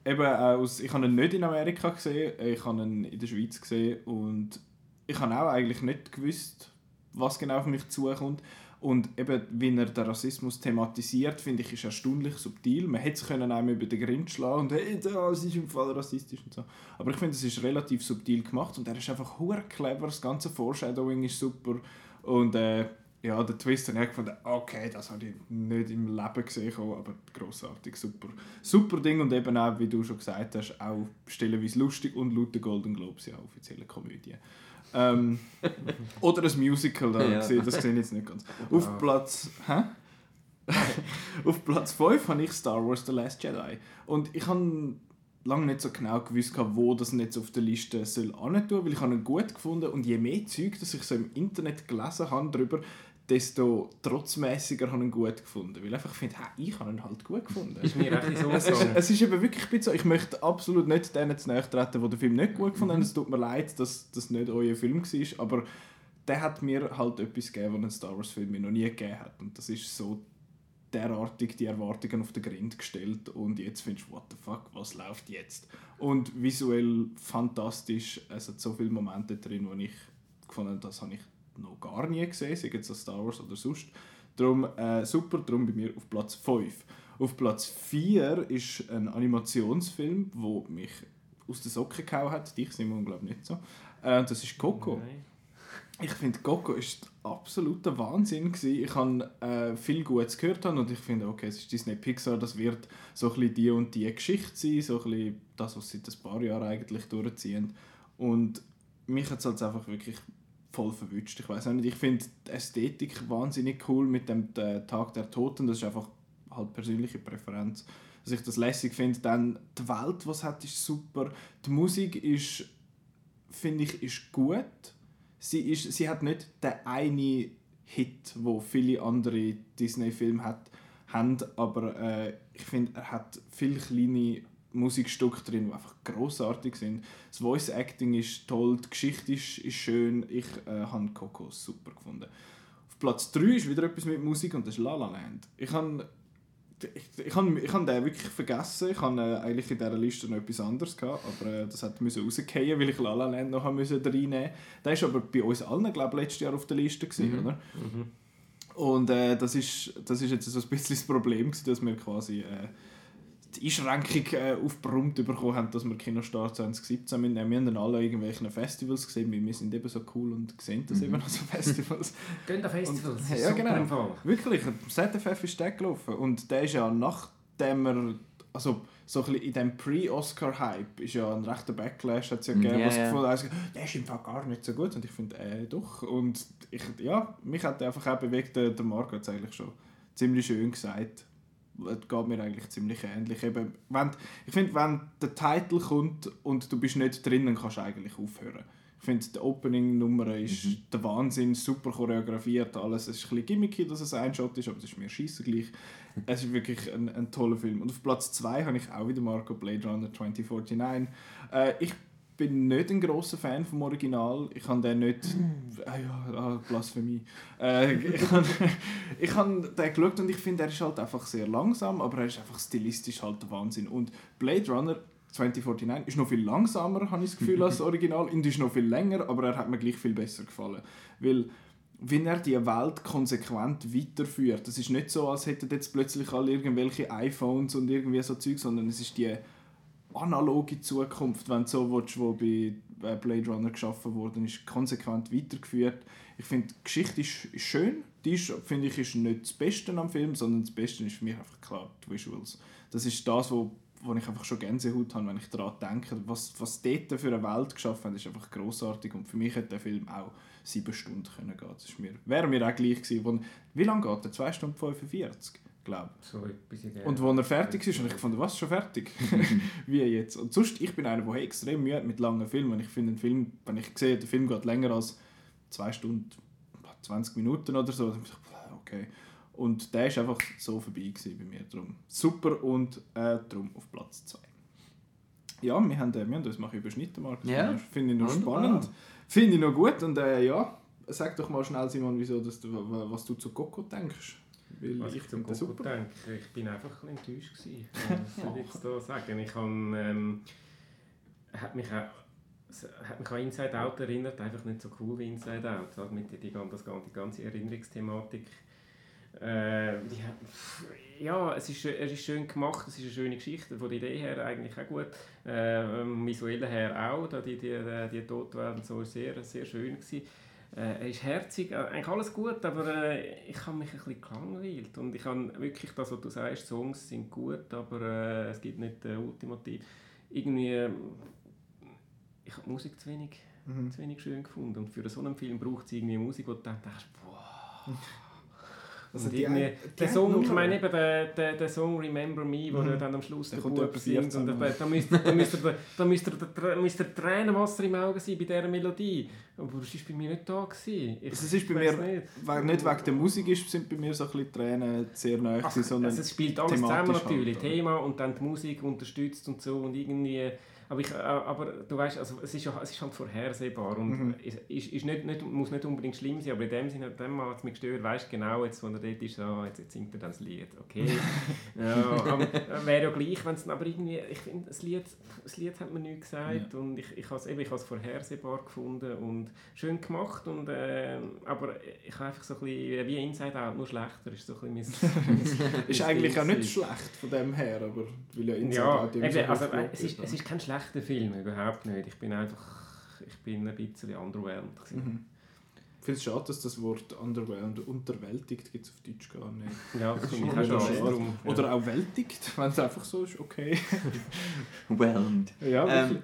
Eben aus, ich habe ihn nicht in Amerika gesehen, ich habe ihn in der Schweiz gesehen und ich habe auch eigentlich nicht gewusst, was genau auf mich zukommt. Und eben, wie er den Rassismus thematisiert, finde ich, ist erstaunlich subtil. Man hätte es einem über den Grind schlagen und hey, das ist im Fall rassistisch und so. Aber ich finde, es ist relativ subtil gemacht und er ist einfach hure clever. Das ganze Foreshadowing ist super. Und äh, ja, der Twist habe ich gefunden, okay, das habe ich nicht im Leben gesehen, aber grossartig, super. Super Ding und eben auch, wie du schon gesagt hast, auch stellenweise lustig und laut Golden Globes ja offizielle Komödie. Ähm, oder ein Musical, da [laughs] Ja. sehe- das sehe ich jetzt nicht ganz. Auf Platz... Hä? [laughs] Auf Platz 5 habe ich Star Wars The Last Jedi. Und ich habe lange nicht so genau gewusst, wo das jetzt auf der Liste soll tun, weil ich habe ihn gut gefunden und je mehr Zeug, das ich so im Internet gelesen habe darüber, desto trotzmäßiger habe ich ihn gut gefunden. Weil ich einfach finde, hey, ich habe ihn halt gut gefunden. ist mir echt so Es ist, es ist eben wirklich ein so, ich möchte absolut nicht denen zu nahe treten, die den Film nicht gut gefunden haben. Es tut mir leid, dass das nicht euer Film war, aber der hat mir halt etwas gegeben, was ein Star Wars Film mir noch nie gegeben hat. Und das ist so derartig die Erwartungen auf den Grind gestellt und jetzt findest du, what the fuck, was läuft jetzt? Und visuell fantastisch, es hat so viele Momente drin, wo ich gefunden habe, das habe ich noch gar nie gesehen, sei jetzt als Star Wars oder sonst. Darum äh, super, darum bei mir auf Platz 5. Auf Platz 4 ist ein Animationsfilm, wo mich aus den Socken gehauen hat. Dich, Simon, glaube ich nicht so. Äh, das ist Coco. Nein. Ich finde, Coco ist absoluter Wahnsinn gewesen. Ich habe äh, viel Gutes gehört und ich finde, okay, es ist Disney Pixar, das wird so ein die und die Geschichte sein, so ein das, was sie seit ein paar Jahren eigentlich durchziehen. Und mich hat es halt einfach wirklich voll verwünscht. Ich weiß nicht, ich finde die Ästhetik wahnsinnig cool mit dem äh, Tag der Toten, das ist einfach halt persönliche Präferenz. Dass ich das lässig finde, dann die Welt, was hat, ist super. Die Musik ist, finde ich, ist gut sie, ist, sie hat nicht den einen Hit, wo viele andere Disney-Filme haben, aber äh, ich finde, er hat viele kleine Musikstücke drin, die einfach großartig sind. Das Voice-Acting ist toll, die Geschichte ist, ist schön. Ich äh, habe Coco super gefunden. Auf Platz 3 ist wieder etwas mit Musik und das ist La La Land. Ich habe ich, ich habe ich hab den wirklich vergessen. Ich habe äh, eigentlich in dieser Liste noch etwas anderes gehabt, aber äh, das hat müssen rausgehen, weil ich La La Land noch müssen reinnehmen. Der ist aber bei uns allen, glaube ich, letztes Jahr auf der Liste gewesen, Mhm. oder? Und äh, das ist das ist jetzt so ein bisschen das Problem gewesen, dass wir quasi äh, die Einschränkung äh, aufgebrummt bekommen haben, dass wir Kinostart 2017 mitnehmen. Wir haben dann alle irgendwelchen Festivals gesehen, weil wir sind eben so cool und sehen das eben an so Festivals. [laughs] Gehen an Festivals, ist Ja, genau. Fall. Wirklich, der ZFF ist der gelaufen. Und der ist ja nachdem er, also so ein in diesem Pre-Oscar-Hype ist ja ein rechter Backlash, hat es ja gegeben, ja, was ja. gefunden hat, der ist im Fall gar nicht so gut. Und ich finde, äh, doch. Und ich, ja, mich hat einfach auch bewegt, der, der Marco hat es eigentlich schon ziemlich schön gesagt. Es geht mir eigentlich ziemlich ähnlich. Eben, wenn, ich finde, wenn der Titel kommt und du bist nicht drin, dann kannst du eigentlich aufhören. Ich finde, die Opening-Nummer ist mhm. der Wahnsinn, super choreografiert, alles. Es ist ein bisschen gimmicky, dass es ein Shot ist, aber das ist mir scheiße gleich. Es ist wirklich ein, ein toller Film. Und auf Platz 2 habe ich auch wieder Marco Blade Runner 2049. Äh, ich bin nicht ein großer Fan vom Original. Ich habe den nicht. Ah ja, ah, Blasphemie. Äh, ich habe [laughs] ich hab den geschaut und ich finde, er ist halt einfach sehr langsam, aber er ist einfach stilistisch halt der Wahnsinn. Und Blade Runner 2049 ist noch viel langsamer, habe ich das Gefühl, als das [laughs] Original. Und ist noch viel länger, aber er hat mir gleich viel besser gefallen. Weil wie er die Welt konsequent weiterführt. Das ist nicht so, als hätten jetzt plötzlich alle irgendwelche iPhones und irgendwie so Zeug, sondern es ist die analoge Zukunft, wenn du so willst, wo bei äh, Blade Runner geschaffen worden ist, konsequent weitergeführt. Ich finde, die Geschichte ist, schön. Die ist, finde ich, ist nicht das Beste am Film, sondern das Beste ist für mich einfach klar die Visuals. Das ist das, wo, wo ich einfach schon Gänsehaut habe, wenn ich daran denke. Was, was dort für eine Welt geschaffen ist einfach großartig und für mich hätte der Film auch sieben Stunden können gehen. Das ist mir, wäre mir auch gleich gewesen. Wie lange geht der? 2 Stunden 45? Glaube so Und als er fertig ist, habe ich gefunden, was, schon fertig? [laughs] Wie jetzt? Und sonst, ich bin einer, der extrem Mühe hat mit langen Filmen. Ich finde einen Film, wenn ich sehe, der Film geht länger als 2 Stunden, 20 Minuten oder so, dann ich, okay. Und der war einfach so vorbei bei mir. Darum super und äh, darum auf Platz 2. Ja, wir haben, äh, wir haben uns mal überschnitten, Markus. Ja. Finde ich noch Wunderbar. spannend. Finde ich noch gut. Und äh, ja, sag doch mal schnell, Simon, wieso, dass du, was du zu Coco denkst. Weil Was ich, zum Coco denke, ich bin einfach ein enttäuscht gewesen. [laughs] Was soll ich jetzt da sagen? Ich habe, ähm, hat mich auch hat mich an Inside Out erinnert, einfach nicht so cool wie Inside Out, halt mit die, die, das, die ganze Erinnerungsthematik. Äh, die, ja, es ist, es ist schön gemacht, es ist eine schöne Geschichte, von der Idee her eigentlich auch gut, äh, visuell her auch, die, die, die, die Todwellen so sehr, sehr schön gewesen. Äh, er ist herzig, äh, eigentlich alles gut, aber äh, ich habe mich ein bisschen gelangweilt. Und ich habe wirklich das, was du sagst, Songs sind gut, aber es gibt nicht äh, ultimativ. Irgendwie, äh, ich habe Musik zu wenig, mhm. zu wenig schön gefunden. Und für so einen Film braucht es irgendwie Musik, wo du denkst, boah... [laughs] Also die, die, der Song, ich meine eben der, der, der Song Remember Me, wo mhm. dann am Schluss der, Bub singt und da, da müsste da müsste da müsste da müsste Tränenwasser im Auge sein bei dieser Melodie. Aber das war bei mir nicht da. Gewesen. Ich also es ist bei mir, nicht. nicht wegen der Musik ist, sind bei mir so ein bisschen Tränen sehr nahe also, sondern also es spielt alles zusammen natürlich. Halt, Thema und dann die Musik unterstützt und so und irgendwie aber, ich, äh, aber du weißt, also es, ist ja, es ist halt vorhersehbar und mhm. ist, ist nicht, nicht, muss nicht unbedingt schlimm sein, aber in dem Sinne, dem hat es mich gestört, weißt genau, jetzt, wenn er dort ist, so, jetzt, jetzt singt er dann das Lied, okay. [laughs] ja, äh, wäre ja gleich, wenn es aber irgendwie, ich finde, das Lied, das Lied hat mir nichts gesagt ja. und ich, ich habe es es vorhersehbar gefunden und schön gemacht und äh, aber ich habe einfach so ein bisschen, wie Inside Out, nur schlechter, ist so ein bisschen mein, [laughs] Ist eigentlich auch nicht schlecht von dem her, aber weil ja Inside ja, Out eben, so also, es, ist, es ist kein schlechter schlechter Film, überhaupt nicht. Ich bin einfach ich bin ein bisschen underwhelmed. Mhm. Ich finde es schade, dass das Wort underwhelmed, unterwältigt gibt es auf Deutsch gar nicht. Ja, das finde ich auch schade. Ja. Oder auch wältigt, wenn es einfach so ist, okay. [laughs] Whelmed. Ja, wirklich.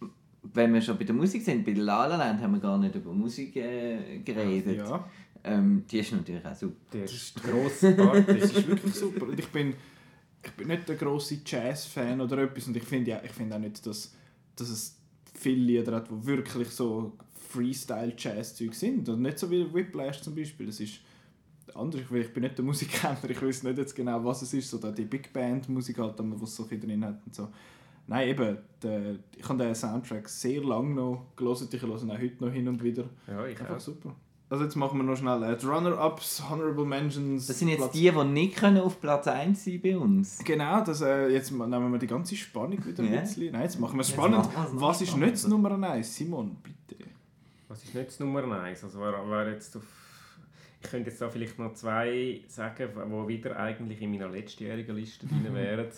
Ähm, wenn wir schon bei der Musik sind, bei La La Land haben wir gar nicht über Musik äh, geredet. Ja. Ähm, die ist natürlich auch super. Die ist grossartig. [laughs] das ist wirklich super. Und ich bin ich bin nicht der große Jazz-Fan oder etwas und ich finde ja, find auch nicht, dass, dass es viele Lieder hat, die wirklich so Freestyle-Jazz-Zeug sind. Und nicht so wie Whiplash zum Beispiel. Das ist anders. Ich, ich bin nicht der Musikkenner, ich weiß nicht jetzt genau, was es ist. So die Big Band-Musik halt, was so drin hat und so. Nein, eben, der, ich habe den Soundtrack sehr lange noch gelesen. Ich höre ihn auch heute noch hin und wieder. Ja, ich Einfach auch. super. Also jetzt machen wir noch schnell äh, die Runner-Ups, Honorable Mentions. Das sind jetzt Platz die, die nicht können auf Platz 1 sein bei uns. Genau, das, äh, jetzt nehmen wir die ganze Spannung wieder ein bisschen. Nein, jetzt machen wir es spannend. Was ist nicht das Nummer 1? Simon, bitte. Was ist nicht das Nummer 1? Also wer, wer jetzt auf ich könnte jetzt da vielleicht noch zwei sagen, die wieder eigentlich in meiner letztjährigen Liste drin wären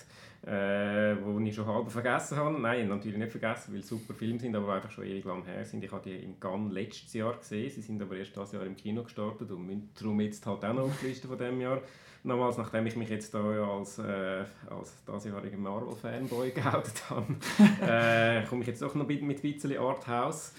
äh, wo ich schon halb vergessen habe. Nein, natürlich nicht vergessen, weil es super Filme sind, aber einfach schon ewig lang her sind. Ich habe die in Cannes letztes Jahr gesehen, sie sind aber erst dieses Jahr im Kino gestartet und müssen darum jetzt halt auch noch auf die Liste von diesem Jahr. Nochmals, nachdem ich mich jetzt ja als, äh, als diesjähriger Marvel-Fanboy [laughs] geoutet habe, äh, komme ich jetzt doch noch mit ein bisschen Arthouse.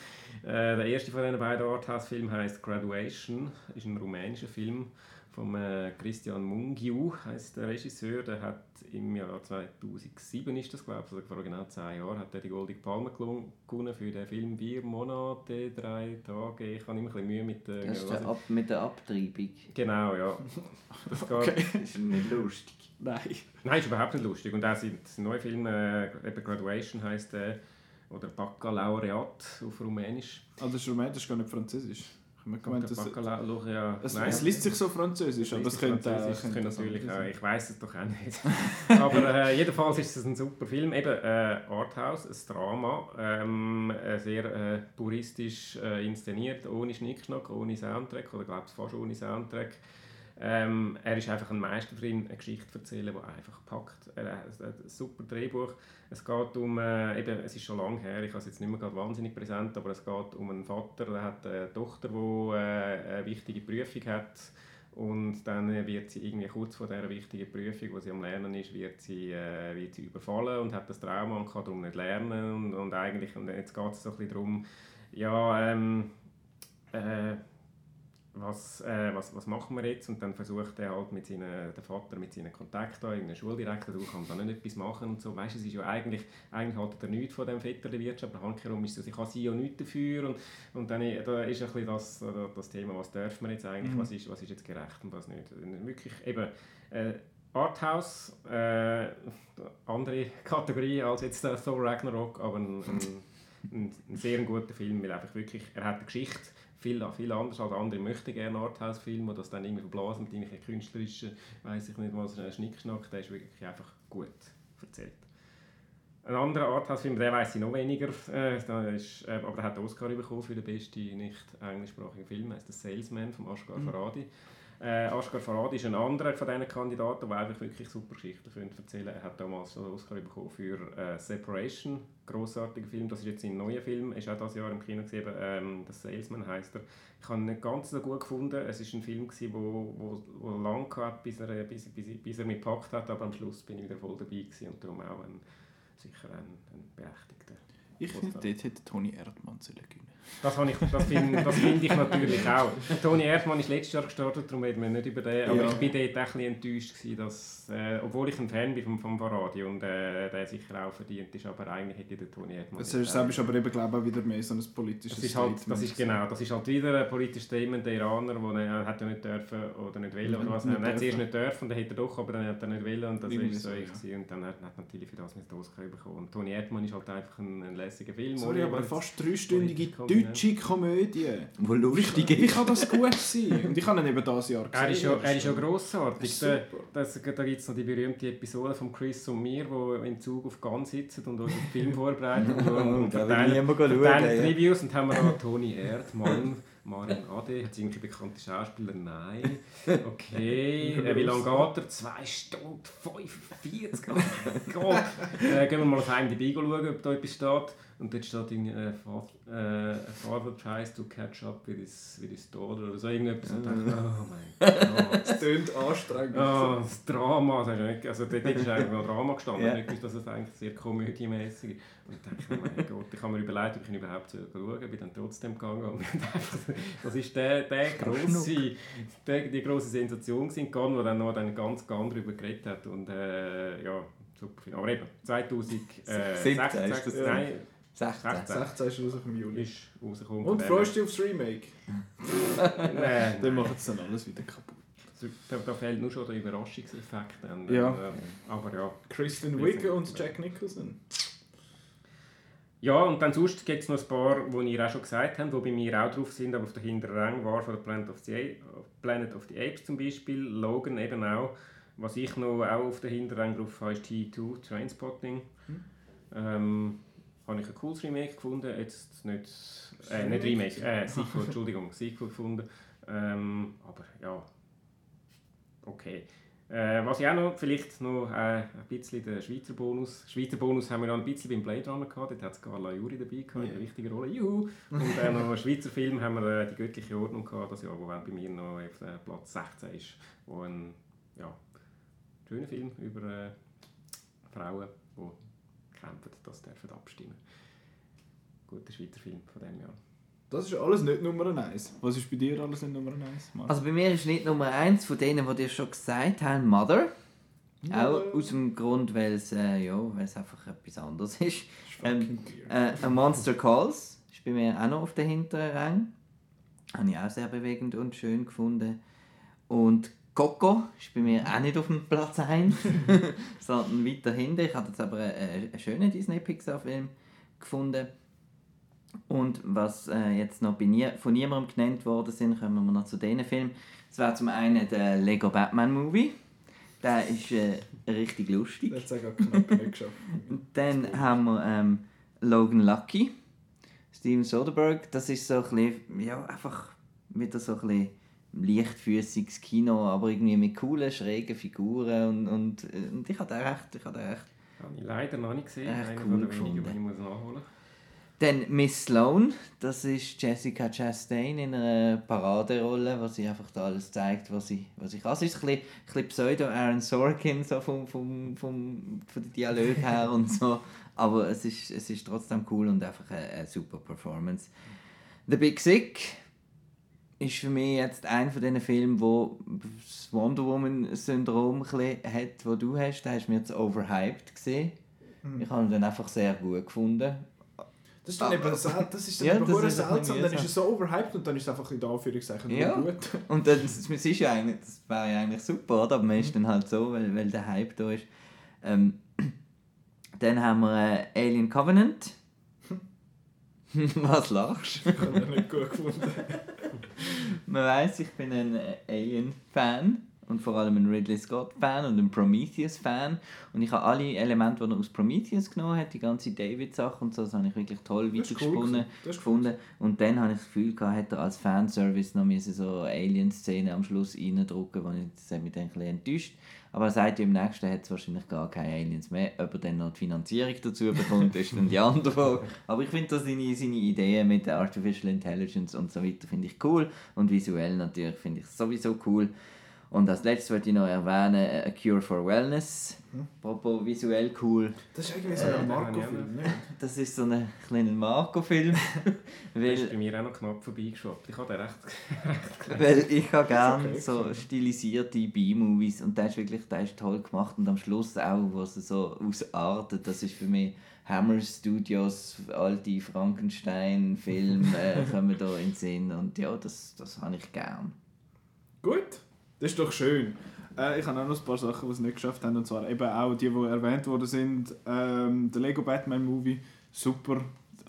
Äh, der erste von diesen beiden Arthouse-Filmen heißt Graduation, ist ein rumänischer Film vom äh, Christian Mungiu heißt der Regisseur, der hat im Jahr 2007 ist das glaube ich, also vor genau zehn Jahren, hat er die Goldige Palme gewonnen für den Film «Vier Monate, drei Tage». Ich habe immer ein bisschen Mühe mit der... Das ist der Ab mit der Abtreibung. Genau, ja. [laughs] Das okay. Ist nicht lustig. Nein. Nein, ist überhaupt nicht lustig. Und auch sein neuer Film, äh, eben «Graduation» heisst der, oder «Baccalaureat» auf Rumänisch. Also das ist Rumänisch, das ist gar nicht Französisch. Ich gemeint, das, ja, es, es liest sich so französisch, aber das könnte, Französisch, das könnte natürlich auch, ich weiß es doch auch nicht. [laughs] aber äh, jedenfalls ist es ein super Film, eben äh, Arthouse, ein Drama, ähm, äh, sehr äh, puristisch äh, inszeniert, ohne Schnickschnack, ohne Soundtrack, oder glaube ich fast ohne Soundtrack. Ähm, er ist einfach ein Meister drin, eine Geschichte zu erzählen, die einfach packt. Er hat ein super Drehbuch. Es geht um, äh, eben, es ist schon lange her, ich habe es jetzt nicht mehr gerade wahnsinnig präsent, aber es geht um einen Vater, der hat eine Tochter, die äh, eine wichtige Prüfung hat und dann wird sie irgendwie kurz vor dieser wichtigen Prüfung, wo sie am Lernen ist, wird sie, äh, wird sie überfallen und hat das Trauma und kann darum nicht lernen und, und eigentlich, und jetzt geht es so ein bisschen darum, ja, ähm, äh, was, äh, was, was machen wir jetzt? Und dann versucht er halt mit seinen, der Vater mit seinen Kontakten, irgendeinem Schuldirektor, du kannst da nicht etwas machen und so. Weißt, es ist ja eigentlich, eigentlich hat er nichts von dem Vetter der Wirtschaft, aber handherum ist es, ich habe sie ja nichts dafür und, und dann da ist ein bisschen das, das Thema, was dürfen wir jetzt eigentlich, mhm. was, ist, was ist jetzt gerecht und was nicht. Wirklich eben, äh, Arthouse, äh, andere Kategorie als jetzt der Thor Ragnarok, aber ein, ein, ein, ein sehr guter Film, weil einfach wirklich, er hat eine Geschichte, viel, viel anders als andere möchten gerne Arthouse-Filme, das dann irgendwie verblasen mit irgendwelchen künstlerischen, weiß ich nicht was, Schnickschnack, der ist wirklich einfach gut erzählt. Ein anderer Arthouse-Film, der weiß ich noch weniger, äh, ist, äh, aber der hat den Oscar bekommen für den besten nicht englischsprachigen Film, heißt «The Salesman» von Ashgar mhm. Farhadi. Äh, Ashgar Farhadi ist ein anderer von diesen Kandidaten, der einfach wirklich super Geschichten erzählen Er hat damals den Oscar bekommen für äh, «Separation», großartiger Film. Das ist jetzt ein neuer Film, ist auch dieses Jahr im Kino gesehen. Ähm, «The Salesman» heißt er. Ich habe ihn nicht ganz so gut gefunden. Es ist ein Film, der wo, wo, wo lang hat, bis er, bis, bis, bis er mich gepackt hat, aber am Schluss bin ich wieder voll dabei gewesen und darum auch ein, sicher ein, ein berechtigter. Ich finde, dort hätte Toni Erdmann sollen gewinnen das, ich, das finde das find ich natürlich auch. Toni Erdmann ist letztes Jahr gestartet, darum reden wir nicht über den. Aber ja. ich war dort ein bisschen enttäuscht, gewesen, dass, äh, obwohl ich ein Fan bin vom, vom Varadi und äh, der sicher auch verdient ist, aber eigentlich hätte der Toni Erdmann... Das ist, ist aber eben, glaube ich, wieder mehr so ein politisches das ist halt, Das ist genau, das ist halt wieder ein politisches Statement. Der Iraner, der er hat ja nicht dürfen oder nicht wollen oder was. Er hat zuerst nicht dürfen, dann hätte er doch, aber dann hat er nicht wollen und das ist so ich ja. Und dann hat er natürlich für das mit Oscar bekommen. Und Toni Erdmann ist halt einfach ein, ein lässiger Film. Sorry, aber fast dreistündige deutsche Komödie. Wo lustig ist. Wie kann das gut sein? Und ich habe ihn eben dieses Jahr gesehen. Er ist ja, er ist ja grossartig. Da, das, da gibt es noch die berühmte Episode von Chris und mir, wo im Zug auf Ganz sitzen und uns Film vorbereiten und, [laughs] und, verteilen, verteilen Reviews. Und haben wir noch Toni Erdmann Marin Ade, hat sie irgendwie bekannte Schauspieler? Nein. Okay. [laughs] äh, wie lange geht er? 2 Stunden 45. Oh Gott. Äh, gehen wir mal auf IMDb schauen, ob da etwas steht. Und dort steht in äh, äh, Father tries to catch up with his, with his daughter oder so irgendetwas. Und dachte, oh mein Gott. [laughs] Es tönt anstrengend. Oh, das Drama. Also dort ist eigentlich noch Drama gestanden. Yeah. Nicht, dass es eigentlich sehr komödiemäßig ist. Und ich dachte, oh mein [laughs] Gott, ich habe mir überlegt, ob ich ihn überhaupt schauen bin dann trotzdem gegangen. Und [laughs] das ist der, der grosse, der, die grosse Sensation gewesen, wo dann noch dann ganz, ganz darüber geredet hat. Und äh, ja, super. Aber eben, 2016, äh, nein, 16. 16 ist rausgekommen im Juli. Ist rausgekommen. Und freust du dich aufs Remake? [laughs] Nein. Dann macht es dann alles wieder kaputt. Da, da fehlt nur schon der Überraschungseffekt. Dann, ja. Äh, aber ja. Kristen Wiig und Jack Nicholson. Ja, und dann sonst gibt es noch ein paar, die ihr auch schon gesagt habt, die bei mir auch drauf sind, aber auf der hinteren Rang war von Planet of, the Planet of the Apes zum Beispiel, Logan eben auch. Was ich noch auch auf der hinteren Rang drauf habe, ist T2, Trainspotting. Hm. Ähm, habe ich ein cooles Remake gefunden, jetzt nicht, äh, nicht Remake, äh, Sequel, Entschuldigung, [laughs] Sequel gefunden. Ähm, aber ja, okay. Äh, was ich auch noch, vielleicht noch äh, ein bisschen der Schweizer Bonus. Schweizer Bonus haben wir noch ein bisschen beim Blade Runner gehabt, dort hat es Carla Juri dabei gehabt, in der wichtigen Rolle, juhu! Und äh, noch einen Schweizer Film haben wir äh, «Die göttliche Ordnung» gehabt, das Jahr, wo bei mir noch auf äh, Platz 16 ist, wo ein ja, schöner Film über äh, Frauen, kämpfen, das dürfen abstimmen. Guter Schweizer Film von diesem Jahr. Das ist alles nicht Nummer 1. Was ist bei dir alles nicht Nummer 1? Also bei mir ist nicht Nummer 1 von denen, die dir schon gesagt haben, Mother. Auch aus dem Grund, weil es, äh, ja, weil es einfach etwas anderes ist. Ähm, äh, A Monster Calls ist bei mir auch noch auf den hinteren Rang. Habe ich auch sehr bewegend und schön gefunden. Und Coco ist bei mir auch nicht auf dem Platz 1, [laughs] sondern weiter hinten. Ich habe jetzt aber einen, einen schönen Disney-Pixar-Film gefunden. Und was äh, jetzt noch bei nie, von niemandem genannt worden sind, kommen wir noch zu diesen Filmen. Das wäre zum einen der Lego Batman Movie. Der ist äh, richtig lustig. Das hat knapp nicht geschafft. [laughs] Dann haben wir ähm, Logan Lucky, Steven Soderbergh. Das ist so ein bisschen, ja, einfach wieder so ein bisschen leichtfüßiges Kino, aber irgendwie mit coolen, schrägen Figuren und, und, und ich habe den recht, ich habe den recht Habe ich leider noch nicht gesehen. Echt Einer cool der gefunden. ich muss nachholen Dann Miss Sloane, das ist Jessica Chastain in einer Paraderolle, wo sie einfach da alles zeigt, was sie, was sie kann. Es ist ein bisschen, bisschen Pseudo-Aaron Sorkin, so vom, vom, vom, von den Dialog her und so. Aber es ist, es ist trotzdem cool und einfach eine, eine super Performance. The Big Sick ist für mich jetzt einer von diesen Filmen, wo das Wonder Woman-Syndrom hat, das du hast. Da hast du mir jetzt overhyped gesehen. Ich habe ihn dann einfach sehr gut gefunden. Das ist dann eben, das ist dann ja, eben das seltsam. Dann ist es so overhyped und dann ist es einfach in der Anführungszeichen Ja. gut. [laughs] Und dann, das, das ist ja eigentlich, das wäre ja eigentlich super, oder? Aber man ist dann halt so, weil, weil der Hype da ist. Ähm, [clears throat] dann haben wir äh, Alien Covenant. [laughs] Was lachst du? Ich habe den nicht gut gefunden. Man weiß, ich bin ein Alien-Fan und vor allem ein Ridley Scott-Fan und ein Prometheus-Fan. Und ich habe alle Elemente, die er aus Prometheus genommen hat, die ganze David-Sache und so, das habe ich wirklich toll cool weitergesponnen. cool gefunden. Und dann habe ich das Gefühl, gehabt, hätte er als Fanservice noch müssen so Alien-Szene am Schluss reindrücken wo ich, das hat mich dann ein bisschen enttäuscht. Aber er sagt im nächsten hat es wahrscheinlich gar keine Aliens mehr. Ob er dann noch die Finanzierung dazu bekommt, ist dann die andere Frage. Aber ich finde seine, seine Ideen mit der Artificial Intelligence und so weiter finde ich cool. Und visuell natürlich finde ich es sowieso cool. Und als letztes wollte ich noch erwähnen, A Cure for Wellness. Apropos visuell cool. Das ist irgendwie so Äh, ein Marco-Film, ne? Das ist so ein kleiner Marco-Film. [laughs] Der ist weil bei mir auch noch knapp vorbeigeschwappt. Ich habe den recht, [laughs] recht. [laughs] Weil ich habe gerne okay. so stilisierte B-Movies und der ist wirklich der ist toll gemacht und am Schluss auch, wo es so ausartet, das ist für mich Hammer Studios, alte Frankenstein-Filme äh, kommen da in den Sinn und ja, das, das habe ich gern. Gut, das ist doch schön. Äh, ich habe auch noch ein paar Sachen, die es nicht geschafft haben. Und zwar eben auch die, die erwähnt worden sind. Ähm, der Lego Batman Movie, super.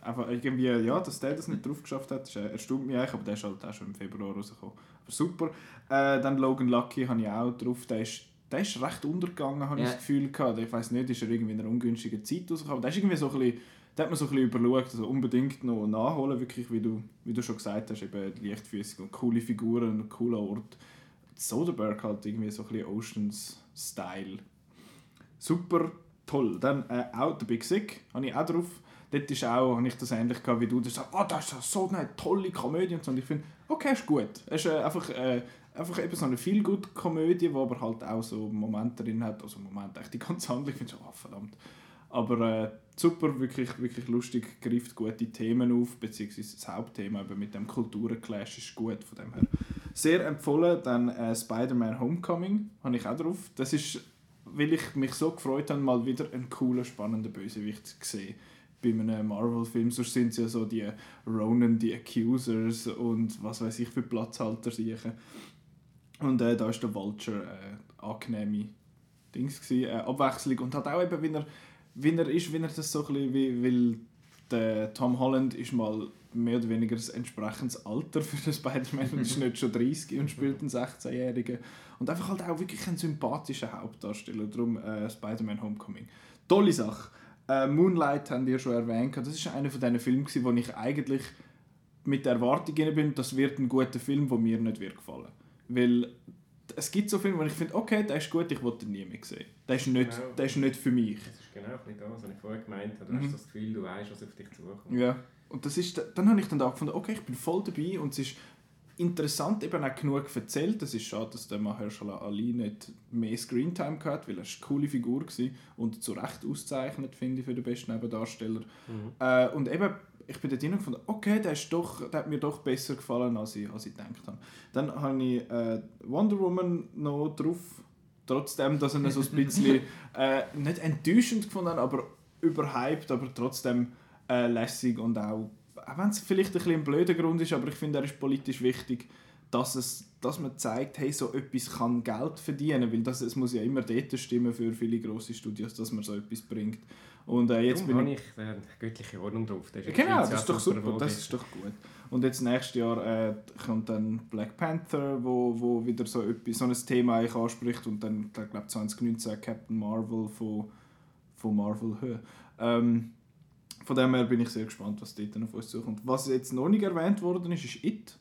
Einfach irgendwie, ja, dass der das nicht drauf geschafft hat, ist, erstaunt mich eigentlich, aber der ist halt auch schon im Februar rausgekommen. Aber super. Äh, dann Logan Lucky habe ich auch drauf. Der ist, der ist recht untergegangen, habe ich Ja. das Gefühl gehabt. Ich weiß nicht, ist er irgendwie in einer ungünstigen Zeit rausgekommen. Aber der ist irgendwie so ein bisschen, da hat man so ein bisschen überlegt, also unbedingt noch nachholen, wirklich, wie du, wie du schon gesagt hast, eben leichtfüßig und coole Figuren und cooler Ort. Soderbergh halt irgendwie so ein bisschen Oceans-Style. Super toll. Dann äh, auch «The Big Sick» habe ich auch drauf. Dort ist auch, habe ich das ähnlich gehabt wie du. Du sagst, oh, das ist so eine tolle Komödie. Und, so. und ich finde, okay, ist gut. Es ist äh, einfach, äh, einfach eben so eine viel gute Komödie, die aber halt auch so Momente drin hat. Also Momente, echt die ganze Handlung finde ich, oh, verdammt. Aber äh, super, wirklich, wirklich lustig, greift gute Themen auf, beziehungsweise das Hauptthema eben mit dem Kulturenclash ist gut, von dem her. Sehr empfohlen, dann äh, Spider-Man Homecoming, habe ich auch drauf. Das ist, weil ich mich so gefreut habe, mal wieder einen coolen, spannenden Bösewicht zu sehen. Bei einem Marvel-Film, sonst sind es ja so die Ronan, die Accusers und was weiß ich für Platzhalter siechen. Und äh, da ist der Vulture äh, angenehme Dings gewesen, äh, Abwechslung und hat auch eben, wie er, wie er ist, wie er das so ein bisschen, wie, weil der Tom Holland ist mal mehr oder weniger ein entsprechendes Alter für den Spider-Man und ist [laughs] nicht schon 30 und spielt einen 16-Jährigen. Und einfach halt auch wirklich ein sympathischer Hauptdarsteller, darum äh, Spider-Man Homecoming. Tolle Sache. Äh, Moonlight haben wir schon erwähnt, das ist einer von diesen Filmen, wo ich eigentlich mit der Erwartung bin, das wird ein guter Film, der mir nicht wird gefallen. Weil es gibt so Filme, wo ich finde, okay, der ist gut, ich will den nie mehr sehen. Der ist nicht, Genau. der ist nicht für mich. Das ist genau bisschen das, was ich vorher gemeint habe. Du Mhm. hast das Gefühl, du weißt, was auf dich zukommt. Ja. Und das ist, dann habe ich dann auch gefunden, okay, ich bin voll dabei und es ist interessant eben auch genug erzählt. Es ist schade, dass der Mahershala Ali nicht mehr Screentime hatte, weil er eine coole Figur war und zu Recht auszeichnet, finde ich, für den besten Nebendarsteller. Mhm. Äh, und eben, ich bin dort gefunden, okay, der, ist doch, der hat mir doch besser gefallen, als ich, als ich gedacht habe. Dann habe ich äh, Wonder Woman noch drauf, trotzdem, dass er so ein bisschen [laughs] äh, nicht enttäuschend gefunden habe, aber überhyped, aber trotzdem äh, lässig und auch, auch wenn es vielleicht ein bisschen ein blöder Grund ist, aber ich finde, er ist politisch wichtig, dass, es, dass man zeigt, hey, so etwas kann Geld verdienen, weil das, es muss ja immer dort stimmen für viele grosse Studios, dass man so etwas bringt. Und äh, jetzt Darum bin habe ich äh, göttliche Ordnung drauf. Das Genau, das ist doch super, das ist doch gut. Und jetzt nächstes Jahr äh, kommt dann Black Panther, wo, wo wieder so, etwas, so ein Thema eigentlich anspricht und dann, ich glaube 2019 Captain Marvel von, von Marvel. Ähm, von dem her bin ich sehr gespannt, was dort auf uns zukommt. Was jetzt noch nicht erwähnt worden ist, ist It.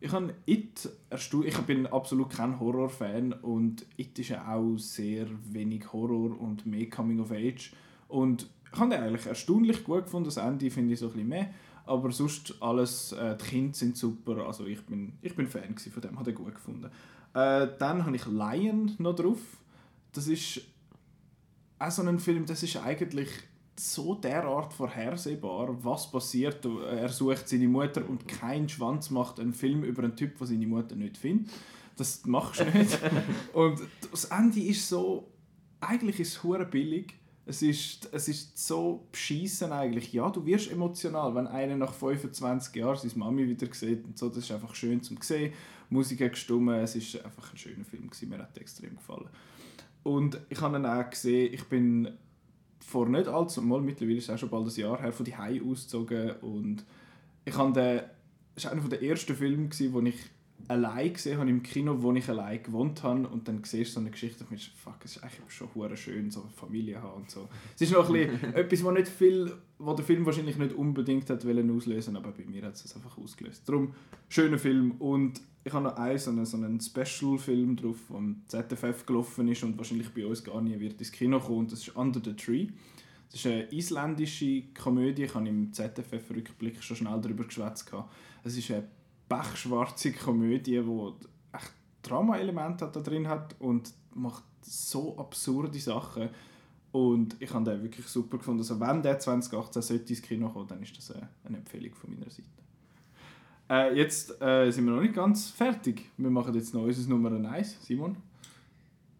Ich habe It erstaunt. Ich bin absolut kein Horror-Fan und It ist ja auch sehr wenig Horror und mehr Coming of Age. Und ich habe den eigentlich erstaunlich gut gefunden. Das Ende finde ich so ein bisschen mehr. Aber sonst alles, äh, die Kinder sind super. Also ich bin, ich bin Fan von dem, habe den gut gefunden. Äh, dann habe ich Lion noch drauf. Das ist auch so ein Film, das ist eigentlich so derart vorhersehbar, was passiert. Er sucht seine Mutter und kein Schwanz macht einen Film über einen Typ, der seine Mutter nicht findet. Das machst du nicht. [laughs] und das Ende ist so, eigentlich ist es hure billig. Es ist, es ist so beschissen eigentlich. Ja, du wirst emotional, wenn einer nach 25 Jahren seine Mami wieder sieht und so. Das ist einfach schön zum sehen. Die Musik hat gestummen. Es ist einfach ein schöner Film gewesen. Mir hat extrem gefallen. Und ich habe ihn auch gesehen, ich bin vor nicht allzu mal, mittlerweile ist es auch schon bald ein Jahr her, von die Hai ausgezogen und ich habe den, das war einer der ersten Filme, wo ich allein gesehen habe im Kino, wo ich allein gewohnt habe und dann siehst du so eine Geschichte und denkst, fuck, es ist eigentlich schon hure schön, so eine Familie haben und so. Es ist noch ein bisschen [laughs] etwas, was nicht viel, wo der Film wahrscheinlich nicht unbedingt hat wollen auslösen, aber bei mir hat es einfach ausgelöst. Darum, schöner Film und ich habe noch einen, so einen, so einen Special-Film drauf, der am ZFF gelaufen ist und wahrscheinlich bei uns gar nie wird ins Kino kommen. Und das ist Under the Tree. Das ist eine isländische Komödie. Ich habe im ZFF-Rückblick schon schnell darüber geschwätzt. Es ist eine pechschwarze Komödie, die echt Drama-Elemente da drin hat und macht so absurde Sachen. Und ich habe den wirklich super gefunden. Also wenn der 2018 sollte ins Kino kommen, dann ist das eine Empfehlung von meiner Seite. Äh, jetzt äh, sind wir noch nicht ganz fertig. Wir machen jetzt noch unser Nummer 1. Simon?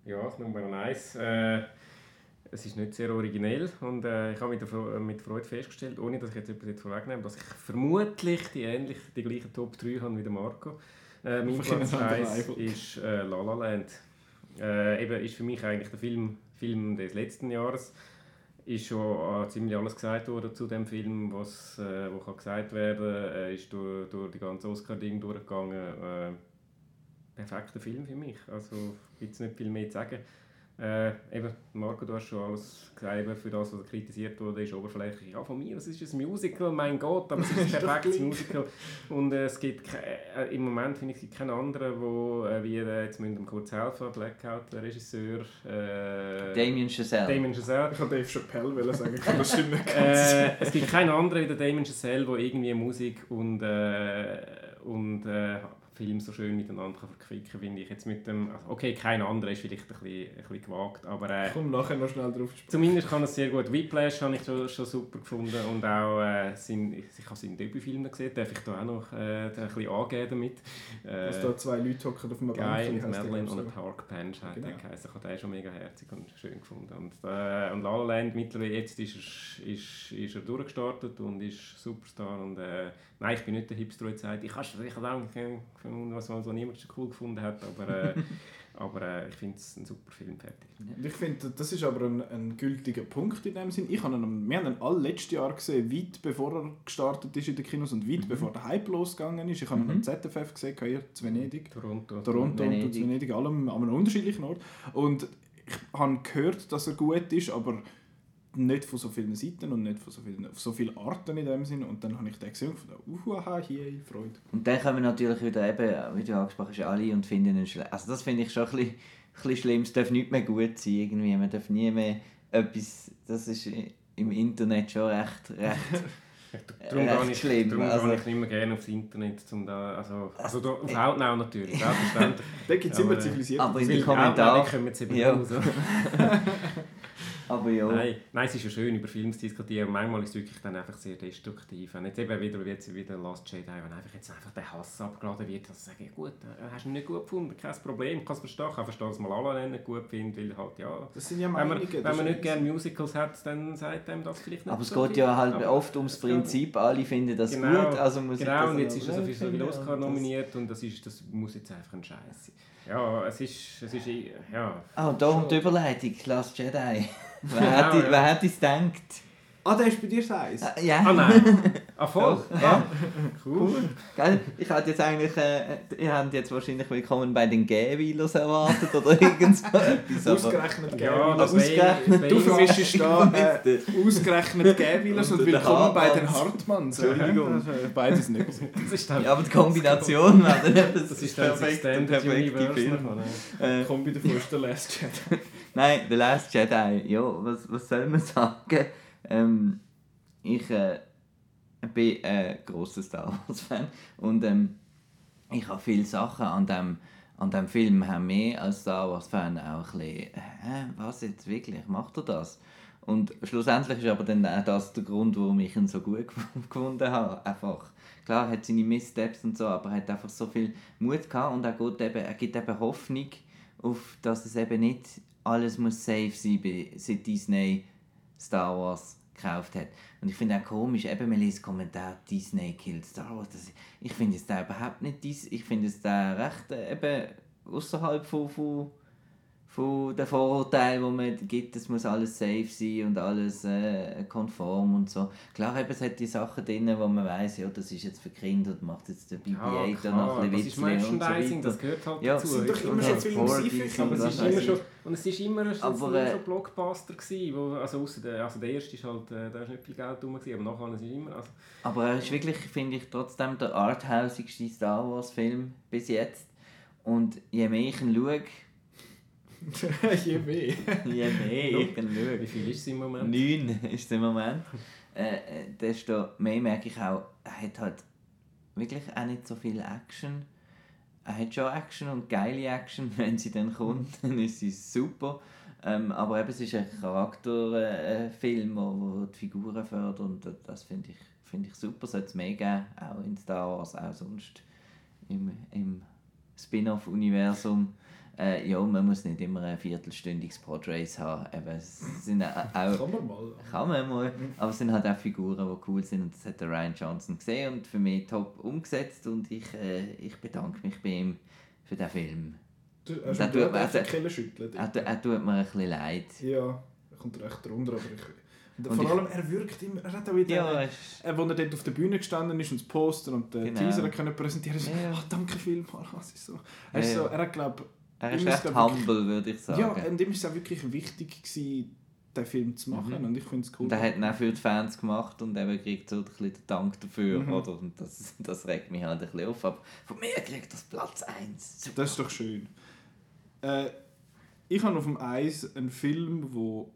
Ja, Nummer 1. Äh, es ist nicht sehr originell und äh, ich habe mit, Fre- mit Freude festgestellt, ohne dass ich jetzt etwas vorwegnehme, dass ich vermutlich die, ähnlich, die gleichen Top 3 habe wie der Marco. Äh, mein Platz einem anderen 1 Level. ist äh, La La Land. Äh, eben ist für mich eigentlich der Film, Film des letzten Jahres. Ist schon äh, ziemlich alles gesagt worden zu dem Film, was, äh, was kann gesagt werden Er ist durch, durch die ganze Oscar-Ding durchgegangen. Äh, perfekter Film für mich. Also gibt es nicht viel mehr zu sagen. Äh, eben, Marco, du hast schon alles gesagt, eben, für das, was kritisiert wurde, ist oberflächlich. Ja, von mir, es ist ein Musical, mein Gott, aber es ist ein [laughs] perfektes. Musical. Und äh, es gibt äh, im Moment finde ich, keinen anderen, wo, äh, wie, äh, jetzt müssen wir kurz helfen, Blackout, der Regisseur, äh, Damien Chazelle. Damien Chazelle. Ich wollte Dave Chappelle wollen sagen, ich kann das stimmt nicht. Äh, es gibt keinen anderen wie der Damien Chazelle, der irgendwie Musik und, äh, und äh, Film so schön miteinander kann verquicken finde ich. Jetzt mit dem, also okay, kein anderer ist vielleicht ein bisschen, ein bisschen gewagt, aber äh, Ich komme nachher noch schnell drauf zu sprechen. zumindest kann er sehr gut. Whiplash habe ich schon, schon super gefunden und auch äh, sein, ich habe seinen Debütfilm gesehen, darf ich da auch noch äh, ein bisschen angeben damit. Äh, Dass da zwei Leute hocken auf einem Guy und Madeline ich, so. Park Bench hat Genau. der. Ich habe den schon mega herzig und schön gefunden. Und, äh, und La La Land mittlerweile jetzt ist er, ist, ist er durchgestartet und ist Superstar. Und, äh, nein, ich bin nicht der Hipster, der sagt, ich habe ich habe auch gefunden, was, was niemand so cool gefunden hat, aber, äh, [laughs] aber äh, ich finde es ein super Film fertig. Und Ich finde, das ist aber ein, ein gültiger Punkt in dem Sinn. Ich habe ihn, wir haben ihn alle letztes Jahr gesehen, weit bevor er gestartet ist in den Kinos und weit bevor der Hype losgegangen ist. Ich habe ihn am ZFF gesehen, hier in Venedig. Toronto. Toronto und Venedig. Venedig, Venedig allem an einem unterschiedlichen Ort. Und ich habe gehört, dass er gut ist, aber nicht von so vielen Seiten und nicht von so vielen, auf so vielen Arten in dem Sinn. Und dann habe ich den gesehen und gedacht, uhaha, hier, Freude. Und dann kommen natürlich wieder eben, wie du angesprochen hast, alle und finden ihn schlecht. Also das finde ich schon ein bisschen, ein bisschen schlimm. Es darf nicht mehr gut sein irgendwie. Man darf nie mehr etwas... Das ist im Internet schon recht... recht [laughs] Darum recht gehe ich, schlimm, darum also- gehe ich nicht mehr gerne aufs Internet. Um da, also, also da, auf Outnow natürlich, selbstverständlich. [laughs] Da gibt es Aber, immer äh, zivilisiert. aber in den Kommentaren... da kommen sie eben Ja. raus. [laughs] Aber ja. Nein, nein, es ist ja schön, über Filme zu diskutieren. Manchmal ist es wirklich dann einfach sehr destruktiv. Wenn jetzt eben wieder, wie jetzt wieder Last Jedi, wenn einfach jetzt einfach der Hass abgeladen wird, dass ich sage, gut, äh, hast du ihn nicht gut gefunden, kein Problem, kannst du verstehen. Ich kann verstehen, dass man alle nicht gut findet, weil halt, ja... Das sind ja Wenn man, wenn man nicht gerne Musicals hat, dann sagt einem das vielleicht nicht Aber es so geht viel. ja halt Aber oft ums es Prinzip, alle finden das Genau, gut, also muss ich Genau, das und jetzt ist er so gut für viele Oscar und das- nominiert und das, ist, das muss jetzt einfach ein Scheiß sein. Ja, es ist, es ist, ja... Ah, und da kommt die Überleitung, Last Jedi. Wer, Genau, hätte, ja. wer hätte es gedacht? Ah, der ist bei dir Eis. Ah, ja. Ah nein! [laughs] Ah voll! Doch, Ja. Cool. Gell? Ich hatte jetzt eigentlich, äh, ihr habt jetzt wahrscheinlich willkommen bei den Gähweilers erwartet oder [laughs] irgend so etwas. aber- Ausgerechnet Ja, Gäviler. das ausgerechnet. Du vermischst da äh, ausgerechnet Gävilers und Und willkommen bei den Hartmanns. Entschuldigung. Also, Beides nicht. [laughs] Das ist Ja, aber die Kombination wäre dann eben das ist das Extended Universe. noch, ne? Äh, Kombi ist der Last Jedi. Nein, The Last Jedi, ja, was, was soll man [laughs] sagen? Ähm, ich äh, bin ein grosser Star Wars-Fan und ähm, ich habe viele Sachen an dem, an dem Film haben mehr als Star Wars-Fan auch ein bisschen, hä, was jetzt wirklich, macht er das? Und schlussendlich ist aber dann auch das der Grund, warum ich ihn so gut [laughs] gefunden habe. Einfach, klar, er hat seine Missteps und so, aber er hat einfach so viel Mut gehabt und er, geht eben, er gibt eben Hoffnung, auf, dass es eben nicht alles muss safe sein, bei- seit Disney Star Wars gekauft hat. Und ich finde auch komisch, eben man liest Kommentar Disney killt Star Wars. Das, ich finde es da überhaupt nicht dies, ich finde es da recht äh, eben außerhalb von, von, von den Vorurteilen, die man gibt, es muss alles safe sein und alles äh, konform und so. Klar, eben, es hat die Sachen drin, wo man weiß, ja, das ist jetzt für Kinder und macht jetzt der BB-8 Ja, noch ein das bisschen ist Witzchen und so Merchandising, weiter. das gehört halt Ja, dazu. sind doch immer das- schon Filme ist aber es ist immer schon, und es ist immer ein Aber, äh, so Blockbuster gewesen, wo, also ausser der, also der erste ist halt, äh, da ist nicht viel Geld drum gewesen, aber nachher ist es immer, also, Aber er ist wirklich, finde ich, trotzdem der arthausigste Star Wars-Film bis jetzt. Und je mehr ich ihn schaue, [laughs] Je mehr. [laughs] je mehr ich ihn wie viel ist es im Moment? neun ist es im Moment, äh, äh, desto mehr merke ich auch, er hat halt wirklich auch nicht so viel Action. Er hat schon Action und geile Action, [laughs] wenn sie dann kommt, dann ist sie super. Ähm, aber eben, es ist ein Charakterfilm, äh, wo die Figuren fördert und das finde ich, finde ich super. Sollte es mehr geben, auch in Star Wars, auch sonst im, im Spin-off-Universum. Äh, ja, man muss nicht immer ein viertelstündiges Podrace haben. Eben, sind auch, Kann man mal. kann man mal. Aber es sind halt auch Figuren, die cool sind und das hat der Ryan Johnson gesehen und für mich top umgesetzt und ich, äh, ich bedanke mich bei ihm für den Film. Du hast tut- Kelle schütteln. Er, tu- er tut mir ein bisschen leid. Ja, er kommt recht drunter, aber ich... Und Und vor allem, er wirkt immer... Er hat auch wieder... Ja, äh, wo er dort auf der Bühne gestanden ist und das Poster und den Genau. Teaser können präsentieren so, Ja. «Ah, danke vielmals. Es ist so... Er, ist Ja, so, ja. er hat, glaube er ist recht humble, würde ich sagen. Ja, und ihm ist es auch wirklich wichtig gewesen, den Film zu machen Mhm. und ich finde es cool. und er hat ihn auch für die Fans gemacht und eben kriegt so ein bisschen den Dank dafür. Mhm. Oder? Und das, [laughs] das regt mich halt ein bisschen auf. Aber von mir kriegt das Platz 1. Das ist doch schön. Äh, ich habe auf dem Eis einen Film, wo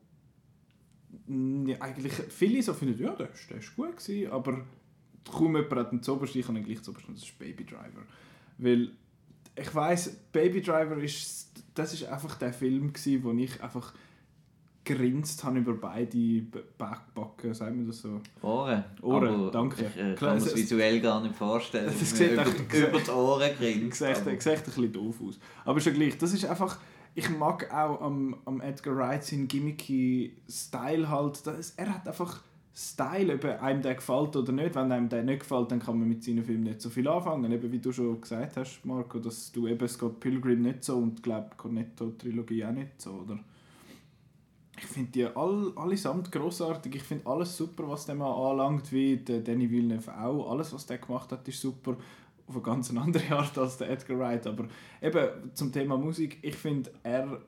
mm, eigentlich viele so finden, ja, der ist, der ist gut gewesen, aber kaum jemand hat ihn zuoberst, ich habe ihn gleich und das ist Baby Driver. Weil ich weiß, Baby Driver ist, das ist einfach der Film gewesen, wo ich einfach grinst habe über beide Backbacken, sagen wir das so. Ohren. Ohren, danke. Ich äh, kann mir das visuell gar nicht vorstellen. Es dass sieht man echt- über, [laughs] über die Ohren grinst. Sieht, sieht ein bisschen doof aus. Aber ja gleich, das ist einfach... Ich mag auch am, am Edgar Wright seinen gimmicky Style halt. Das, er hat einfach Style, ob einem der gefällt oder nicht. Wenn einem der nicht gefällt, dann kann man mit seinen Filmen nicht so viel anfangen. Eben wie du schon gesagt hast, Marco, dass du eben Scott Pilgrim nicht so und glaube Cornetto-Trilogie auch nicht so, oder? Ich finde die all, allesamt grossartig. Ich finde alles super, was der mal anlangt, wie der Danny Villeneuve auch. Alles, was der gemacht hat, ist super. Auf eine ganz andere Art als der Edgar Wright. Aber eben zum Thema Musik, ich finde, er.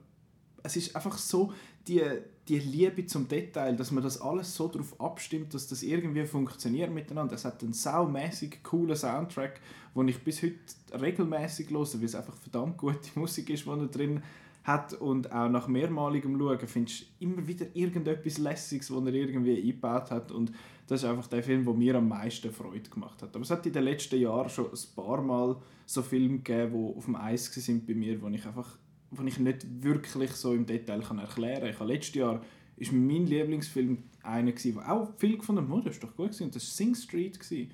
Es ist einfach so die, die Liebe zum Detail, dass man das alles so darauf abstimmt, dass das irgendwie funktioniert miteinander. Es hat einen saumäßig coolen Soundtrack, den ich bis heute regelmäßig höre, weil es einfach verdammt gute [laughs] Musik ist, die er drin hat und auch nach mehrmaligem Schauen findest du immer wieder irgendetwas Lässiges, das er irgendwie eingebaut hat und das ist einfach der Film, der mir am meisten Freude gemacht hat. Aber es hat in den letzten Jahren schon ein paar Mal so Filme gegeben, die auf dem Eis sind bei mir, wo ich einfach wo ich nicht wirklich so im Detail kann erklären kann. Ich habe letztes Jahr ist mein Lieblingsfilm einer der auch viel gefunden wurde, das war doch gut gewesen, und das war Sing Street. Gewesen.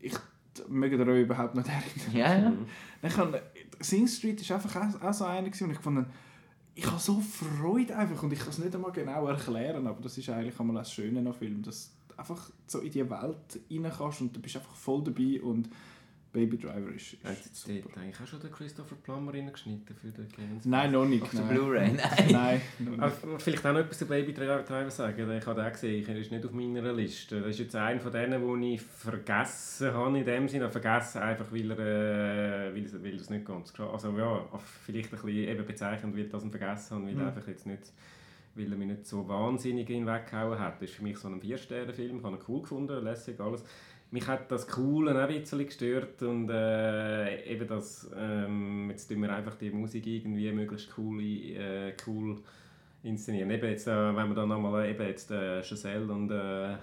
Ich möge euch überhaupt nicht erinnern. Ja, ja. Dann kann, Sing Street ist einfach auch, auch so einer gewesen, und ich fand, ich habe so Freude einfach und ich kann es nicht einmal genau erklären, aber das ist eigentlich einmal das Schöne an Film, dass du einfach so in die Welt rein kannst und du bist einfach voll dabei und Baby Driver ist, ist Hat jetzt super. eigentlich auch schon den Christopher Plummer reingeschnitten für den Games? Nein, noch nicht. Auf der. Blu-ray, [laughs] nein. Nein, noch nicht. Aber vielleicht auch noch etwas zu Baby Driver sagen. Ich habe den gesehen, er ist nicht auf meiner Liste. Das ist jetzt einer von denen, die ich vergessen habe in dem Sinne. Vergessen einfach, weil er, äh, weil, es- weil es nicht ganz klar Also ja, vielleicht ein bisschen eben bezeichnend, weil ich das vergessen habe, weil Mhm. er einfach jetzt nicht weil er mich nicht so wahnsinnig hinweggehauen hat. Das ist für mich so ein Vier-Sterne-Film. Ich habe ihn cool gefunden, lässig, alles. Mich hat das Coole auch ein bisschen gestört und äh, eben das, ähm, jetzt tun wir einfach die Musik irgendwie möglichst cool, äh, cool inszenieren. Eben jetzt, äh, wenn wir dann nochmal eben jetzt äh, Giselle und, äh,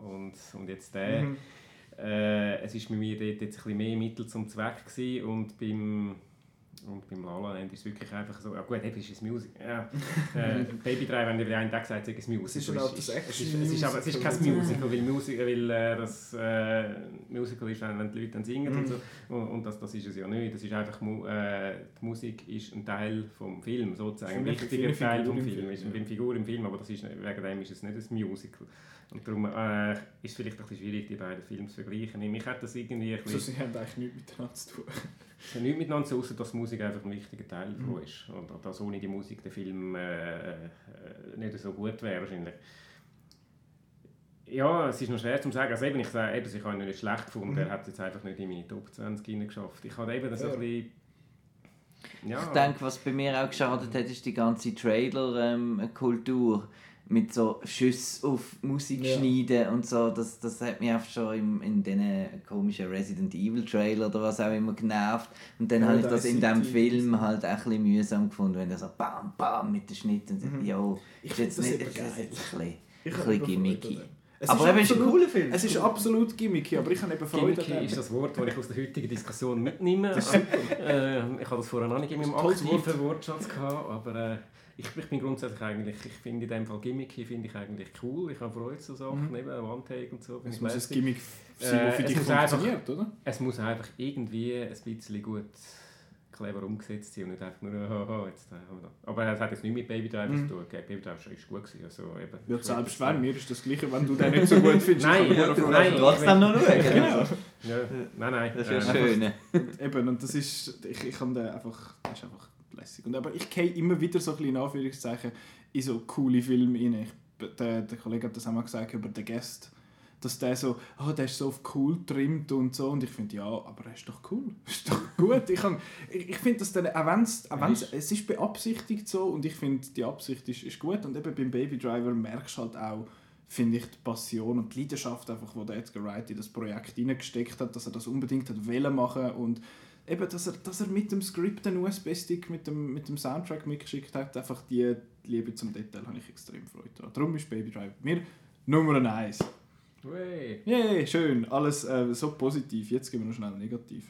und, und jetzt der, Mhm. äh, es ist bei mir dort jetzt ein bisschen mehr Mittel zum Zweck gewesen und beim und beim La La Land ist es wirklich einfach so, ja gut, eben ist es Musik. Ja. äh, [laughs] Baby 3, wenn der einen Tag sagt, es ist. Es ist es, ist, es, ist, es ist aber es ist kein Musical. Weil, Musik, weil äh, das äh, Musical ist, wenn, wenn die Leute dann singen und Mhm. so. Und, und das, das ist es ja nicht. Das ist einfach, äh, die Musik ist ein Teil vom Film, sozusagen. Ein wichtiger Teil vom Film. Film, Ist eine Figur im Film, aber das ist, wegen dem ist es nicht ein Musical. Und darum äh, ist es vielleicht ein bisschen schwierig, die beiden Filme zu vergleichen. Mich hat das irgendwie ein So, bisschen... sie haben eigentlich nichts miteinander zu tun. Es hat nichts miteinander zu tun, außer dass die Musik einfach ein wichtiger Teil Mhm. davon ist. Und dass ohne die Musik der Film äh, äh, nicht so gut wäre wahrscheinlich. Ja, es ist noch schwer zu sagen. Also eben, ich sage, eben, ich habe ihn nicht schlecht gefunden. Mhm. Er hat es jetzt einfach nicht in meine Top 20 geschafft. Ich habe eben so Ja. ein bisschen... Ja, Ich denke, was bei mir auch geschadet hat, ist die ganze Trailer-Kultur mit so Schüssen auf Musik Ja. schneiden und so. Das, das hat mich einfach schon im, in diesen komischen Resident Evil Trailer oder was auch immer genervt. Und dann Ja, habe ich das in diesem ICT. Film halt auch ein bisschen mühsam gefunden, wenn er so bam, bam mit den Schnitten und Mhm. ja, Ich ist jetzt nicht, ist jetzt ein bisschen, Ich ein bisschen gimmicky. dem. Es Aber eben, ist ein absolut- cooler Film. Es ist absolut gimmicky, aber ich habe eben Freude Gimmicky an ist dem. das Wort, das ich aus der heutigen Diskussion mitnehme. äh, ich habe das vorher noch nicht in meinem ist ein aktiven Wortschatz gehabt, aber äh, ich, ich bin grundsätzlich eigentlich, ich finde in dem Fall Gimmicky finde ich eigentlich cool. Ich habe Freude so Sachen, Mhm. eben One-Take und so. Es ich muss ein. Gimmick sein, Äh, das für es dich muss einfach- funktioniert, oder? Es muss einfach irgendwie ein bisschen gut clever umgesetzt sein und nicht einfach nur [laughs] «Haha, jetzt äh, haben wir das». Aber es hat jetzt nicht mit Baby Driver Mhm. zu tun. Okay, Baby Driver ist gut gewesen. Also, eben, Ja, selbst wenn, mir ist das Gleiche, wenn du den nicht so gut findest. Nein, ja, nein, trotzdem noch schauen. Genau. Ja, nein, nein. Das ist ja äh, schön. Eben, und das ist, ich, ich kann den einfach, das ist einfach lässig. Und aber ich gehe immer wieder so ein bisschen in Anführungszeichen in so coole Filme rein. Ich, der, der Kollege hat das auch mal gesagt über den Guest, dass der so, oh, der ist so auf cool trimmt und so. Und ich finde, ja, aber er ist doch cool. [laughs] ist doch gut. Ich, kann- ich, ich finde, dass dann, auch wenn's, auch wenn's, es ist beabsichtigt so und ich finde, die Absicht ist, ist gut. Und eben beim Baby Driver merkst du halt auch, finde ich, die Passion und die Leidenschaft, einfach, die der Edgar Wright in das Projekt hineingesteckt hat, dass er das unbedingt hat wollen machen und eben, dass er, dass er mit dem Skript den USB-Stick, mit dem, mit dem Soundtrack mitgeschickt hat, einfach die Liebe zum Detail habe ich extrem daran. Darum ist Baby Driver bei mir Nummer 1. Wey. Yay, schön, alles äh, so positiv. Jetzt gehen wir noch schnell negativ.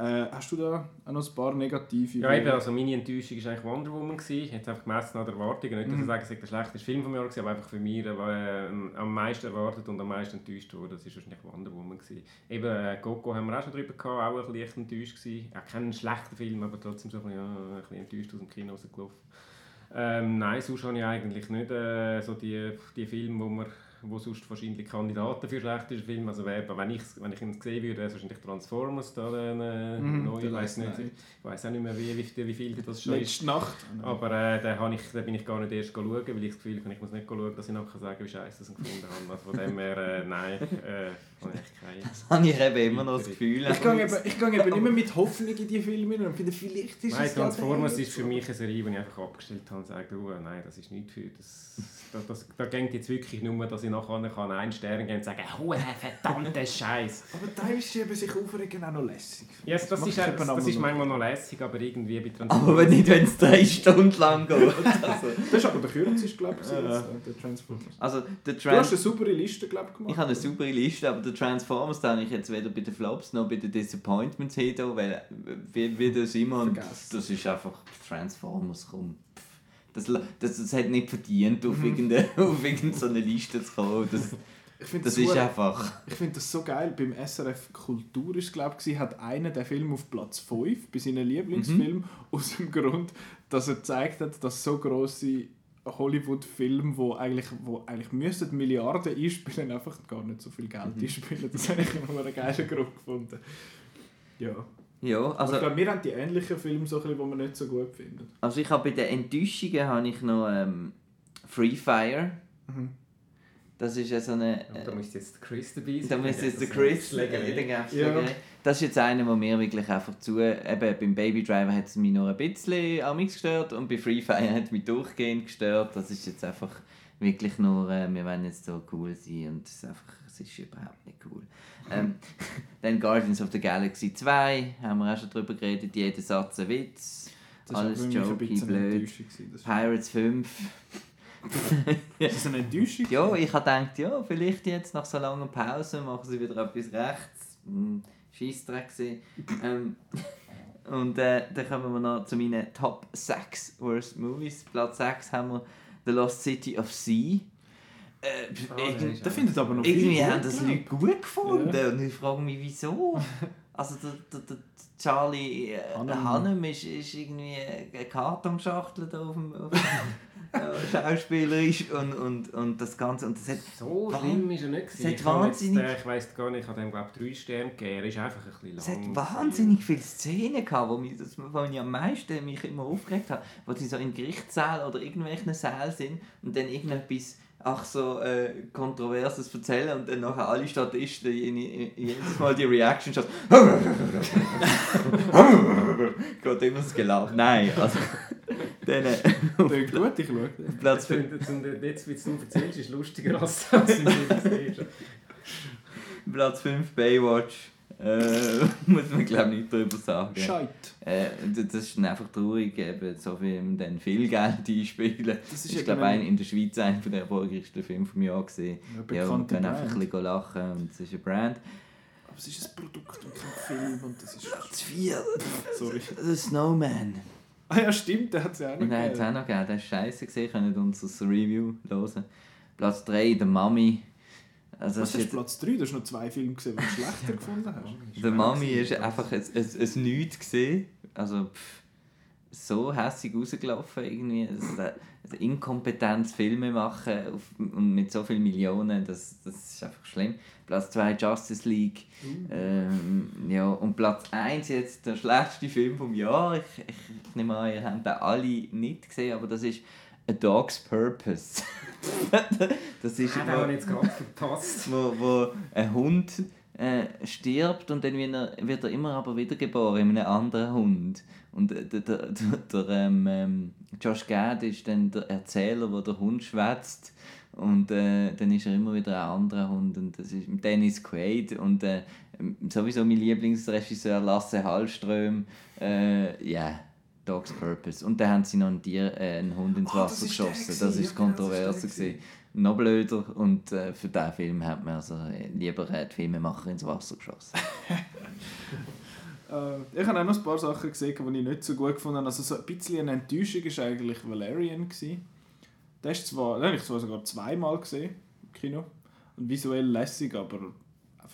Äh, hast du da auch noch ein paar negative? Ja, eben, also meine Enttäuschung war eigentlich Wonder Woman. Gewesen. Jetzt einfach gemessen an den Erwartungen. Nicht, dass ich Mhm. sage, es sei der schlechteste Film vom Jahr, gewesen, aber einfach für mich äh, am meisten erwartet und am meisten enttäuscht wurde. Das war wahrscheinlich Wonder Woman. Gewesen. Eben, äh, Coco haben wir auch schon drüber gehabt, auch ein bisschen enttäuscht gewesen. Ja, kein schlechter Film, aber trotzdem so ein bisschen, ja, ein bisschen enttäuscht aus dem Kino rausgelaufen. Ähm, nein, sonst habe ich eigentlich nicht äh, so die, die Filme, wo man wo sonst wahrscheinlich Kandidaten für schlechteste Filme, also wer, wenn ich wenn ich ihn sehen würde, wäre es wahrscheinlich Transformers da äh, Mhm, neu, ich weiß nicht, ich weiß auch nicht mehr wie, wie, wie viel das schon ist. Nacht. Aber äh, den, habe ich, den bin ich gar nicht erst schauen, weil ich das Gefühl habe, ich muss nicht schauen, dass ich nachher sagen wie scheiße ich ihn gefunden habe. Also von dem her, äh, nein, äh, [laughs] habe ich keine. Das habe ich eben immer noch das Gefühl. Ich gehe eben, ich gehe eben immer mit Hoffnung in die Filme und finde, vielleicht ist Nein, es Transformers ist für mich eine Serie, die ich einfach abgestellt habe und sage, oh, nein, das ist nicht für das. Da, das, da geht jetzt wirklich nur, dass ich nachher kann einen Stern geben und sagen, oh, verdammter Scheiß. Aber teilweise eben sich aufregen auch noch lässig. Yes, das, ist, sich das, eben das ist manchmal noch lässig, aber irgendwie bei Transformers. Aber wenn nicht, wenn es drei Stunden lang geht. Also, Das ist aber der kürzeste, glaube ich, Ja. der Transformers. also der Du hast Trans eine saubere Liste, glaube ich, gemacht. ich habe eine super Liste, aber der Transformers da habe ich jetzt weder bei den Flops noch bei den Disappointments hin, weil wie, wie das immer das ist einfach Transformers komm. Das, das, das hat nicht verdient, auf, irgendeine, [laughs] auf irgendeine so eine Liste zu kommen. Das, Ich das das, ist super- einfach... Ich finde das so geil. Beim SRF Kultur ist glaube ich, hat einer den Film auf Platz 5 bei seinen Lieblingsfilmen Mhm. aus dem Grund, dass er gezeigt hat, dass so große Hollywood-Filme, wo eigentlich, wo eigentlich müssten Milliarden einspielen, einfach gar nicht so viel Geld Mhm. einspielen. Das habe ich immer einen geilen Grund gefunden. Ja. Ja, Also, ich glaube, wir haben die ähnlichen Filme, so ein bisschen, die man nicht so gut findet. Also ich habe bei den Enttäuschungen habe ich noch ähm, Free Fire. Mhm. Das ist ja so eine... Und da müsste jetzt der Chris dabei sein. Da müsste jetzt der Chris... äh, Ja. Schlägerei. Das ist jetzt einer, der mir wirklich einfach zu... Eben beim Baby Driver hat es mich nur ein bisschen an mich gestört und bei Free Fire hat es mich durchgehend gestört. Das ist jetzt einfach wirklich nur... Äh, wir wollen jetzt so cool sein und es ist einfach... Es ist überhaupt nicht cool. Ähm, [laughs] dann Guardians of the Galaxy 2, haben wir auch schon drüber geredet, jeder Satz ein Witz. Das Alles jokey, blöd. Das ist- Pirates 5. [laughs] Ist das eine Enttäuschung? Ja, ich habe gedacht, ja, vielleicht jetzt nach so langer Pause machen sie wieder etwas rechts. Hm, Scheissdreck gewesen. ähm, [laughs] Und äh, dann kommen wir noch zu meinen Top 6 Worst Movies. Platz 6 haben wir The Lost City of Sea. Äh, irgend- ist Der findet aber noch viel irgendwie haben das. Leute gut gefunden. Ja. Und ich frage mich, wieso? Also der, der, der Charlie äh, Hannem. Hannem ist, ist irgendwie eine Kartonschachtel da auf dem, auf dem [laughs] äh, schauspielerisch und, und, und das Ganze. Und das hat, So schlimm ist er nicht. Es gewesen. hat Ich habe jetzt, wahnsinnig- äh, Ich weiss gar nicht, ich habe dem glaube ich drei Sterne gegeben. Er ist einfach ein bisschen es lang. hat wahnsinnig viele Szenen gehabt, wo mich, das, wo mich am meisten mich immer aufgeregt hat, wo sie so in Gerichtssälen oder irgendwelchen Sälen sind und dann irgendetwas ach so äh, Kontroverses erzählen und dann nachher alle Statisten je- jedes Mal die Reaction schon [laughs] Gott immer das gelacht. Nein, also [laughs] dann äh, Klingt gut, ich schaue. Platz Jetzt, 5 und jetzt, wie du erzählst, ist lustiger als das. [laughs] Platz 5 Baywatch. Äh, [laughs] muss man glaube nicht drüber sagen. Scheit. Äh, das ist einfach traurig, eben, so viel, dann viel Geld [laughs] einspielen. Das Das ist eben glaube ein- ich, in der Schweiz einer der erfolgreichsten Filme vom Jahr gesehen. Ja, Ja, man kann einfach ein bisschen lachen und es ist eine Brand. Aber es ist ein Produkt und kein Film und das ist... Platz [laughs] 4, Sorry. The Snowman. Ah ja, stimmt, der hat es ja auch noch Nein, hat es auch noch gegeben, der ist scheiße gesehen, könnt unser Review hören. Platz 3, The Mummy. Also Was ist jetzt, Platz 3? Du hast noch zwei Filme gesehen, die du schlechter [laughs] gefunden hast. The Mummy ist einfach ein, ein, ein Nichts gesehen. Also pff, so hässig rausgelaufen irgendwie. Also, also Inkompetenz Filme machen auf, und mit so vielen Millionen, das, das ist einfach schlimm. Platz 2 Justice League. Ähm, ja, und Platz 1 jetzt der schlechteste Film vom Jahr. Ich, ich, ich nehme an, ihr habt den alle nicht gesehen, aber das ist A Dog's Purpose. [laughs] das ist, Ah, ich jetzt gerade verpasst. [laughs] wo, wo ein Hund äh, stirbt und dann wird er, wird er immer aber wiedergeboren in einem anderen Hund. Und äh, der, der, der, der ähm, Josh Gad ist dann der Erzähler, wo der Hund schwätzt und äh, dann ist er immer wieder ein anderer Hund und das ist Dennis Quaid und äh, sowieso mein Lieblingsregisseur Lasse Hallström. Äh, Ja, Dog's Purpose. Und dann haben sie noch einen, Tier, äh, einen Hund ins Ah, das Wasser der geschossen. Das Ja, ist genau, das kontrovers. der gewesen. Noch blöder. Und äh, für diesen Film hat man also äh, lieber äh, die Filmemacher ins Wasser geschossen. [laughs] Äh, ich habe auch noch ein paar Sachen gesehen, die ich nicht so gut gefunden habe. Also so ein bisschen eine Enttäuschung war eigentlich Valerian. Gewesen. Den ist zwar, den habe ich zwar sogar zweimal gesehen im Kino. Und visuell lässig, aber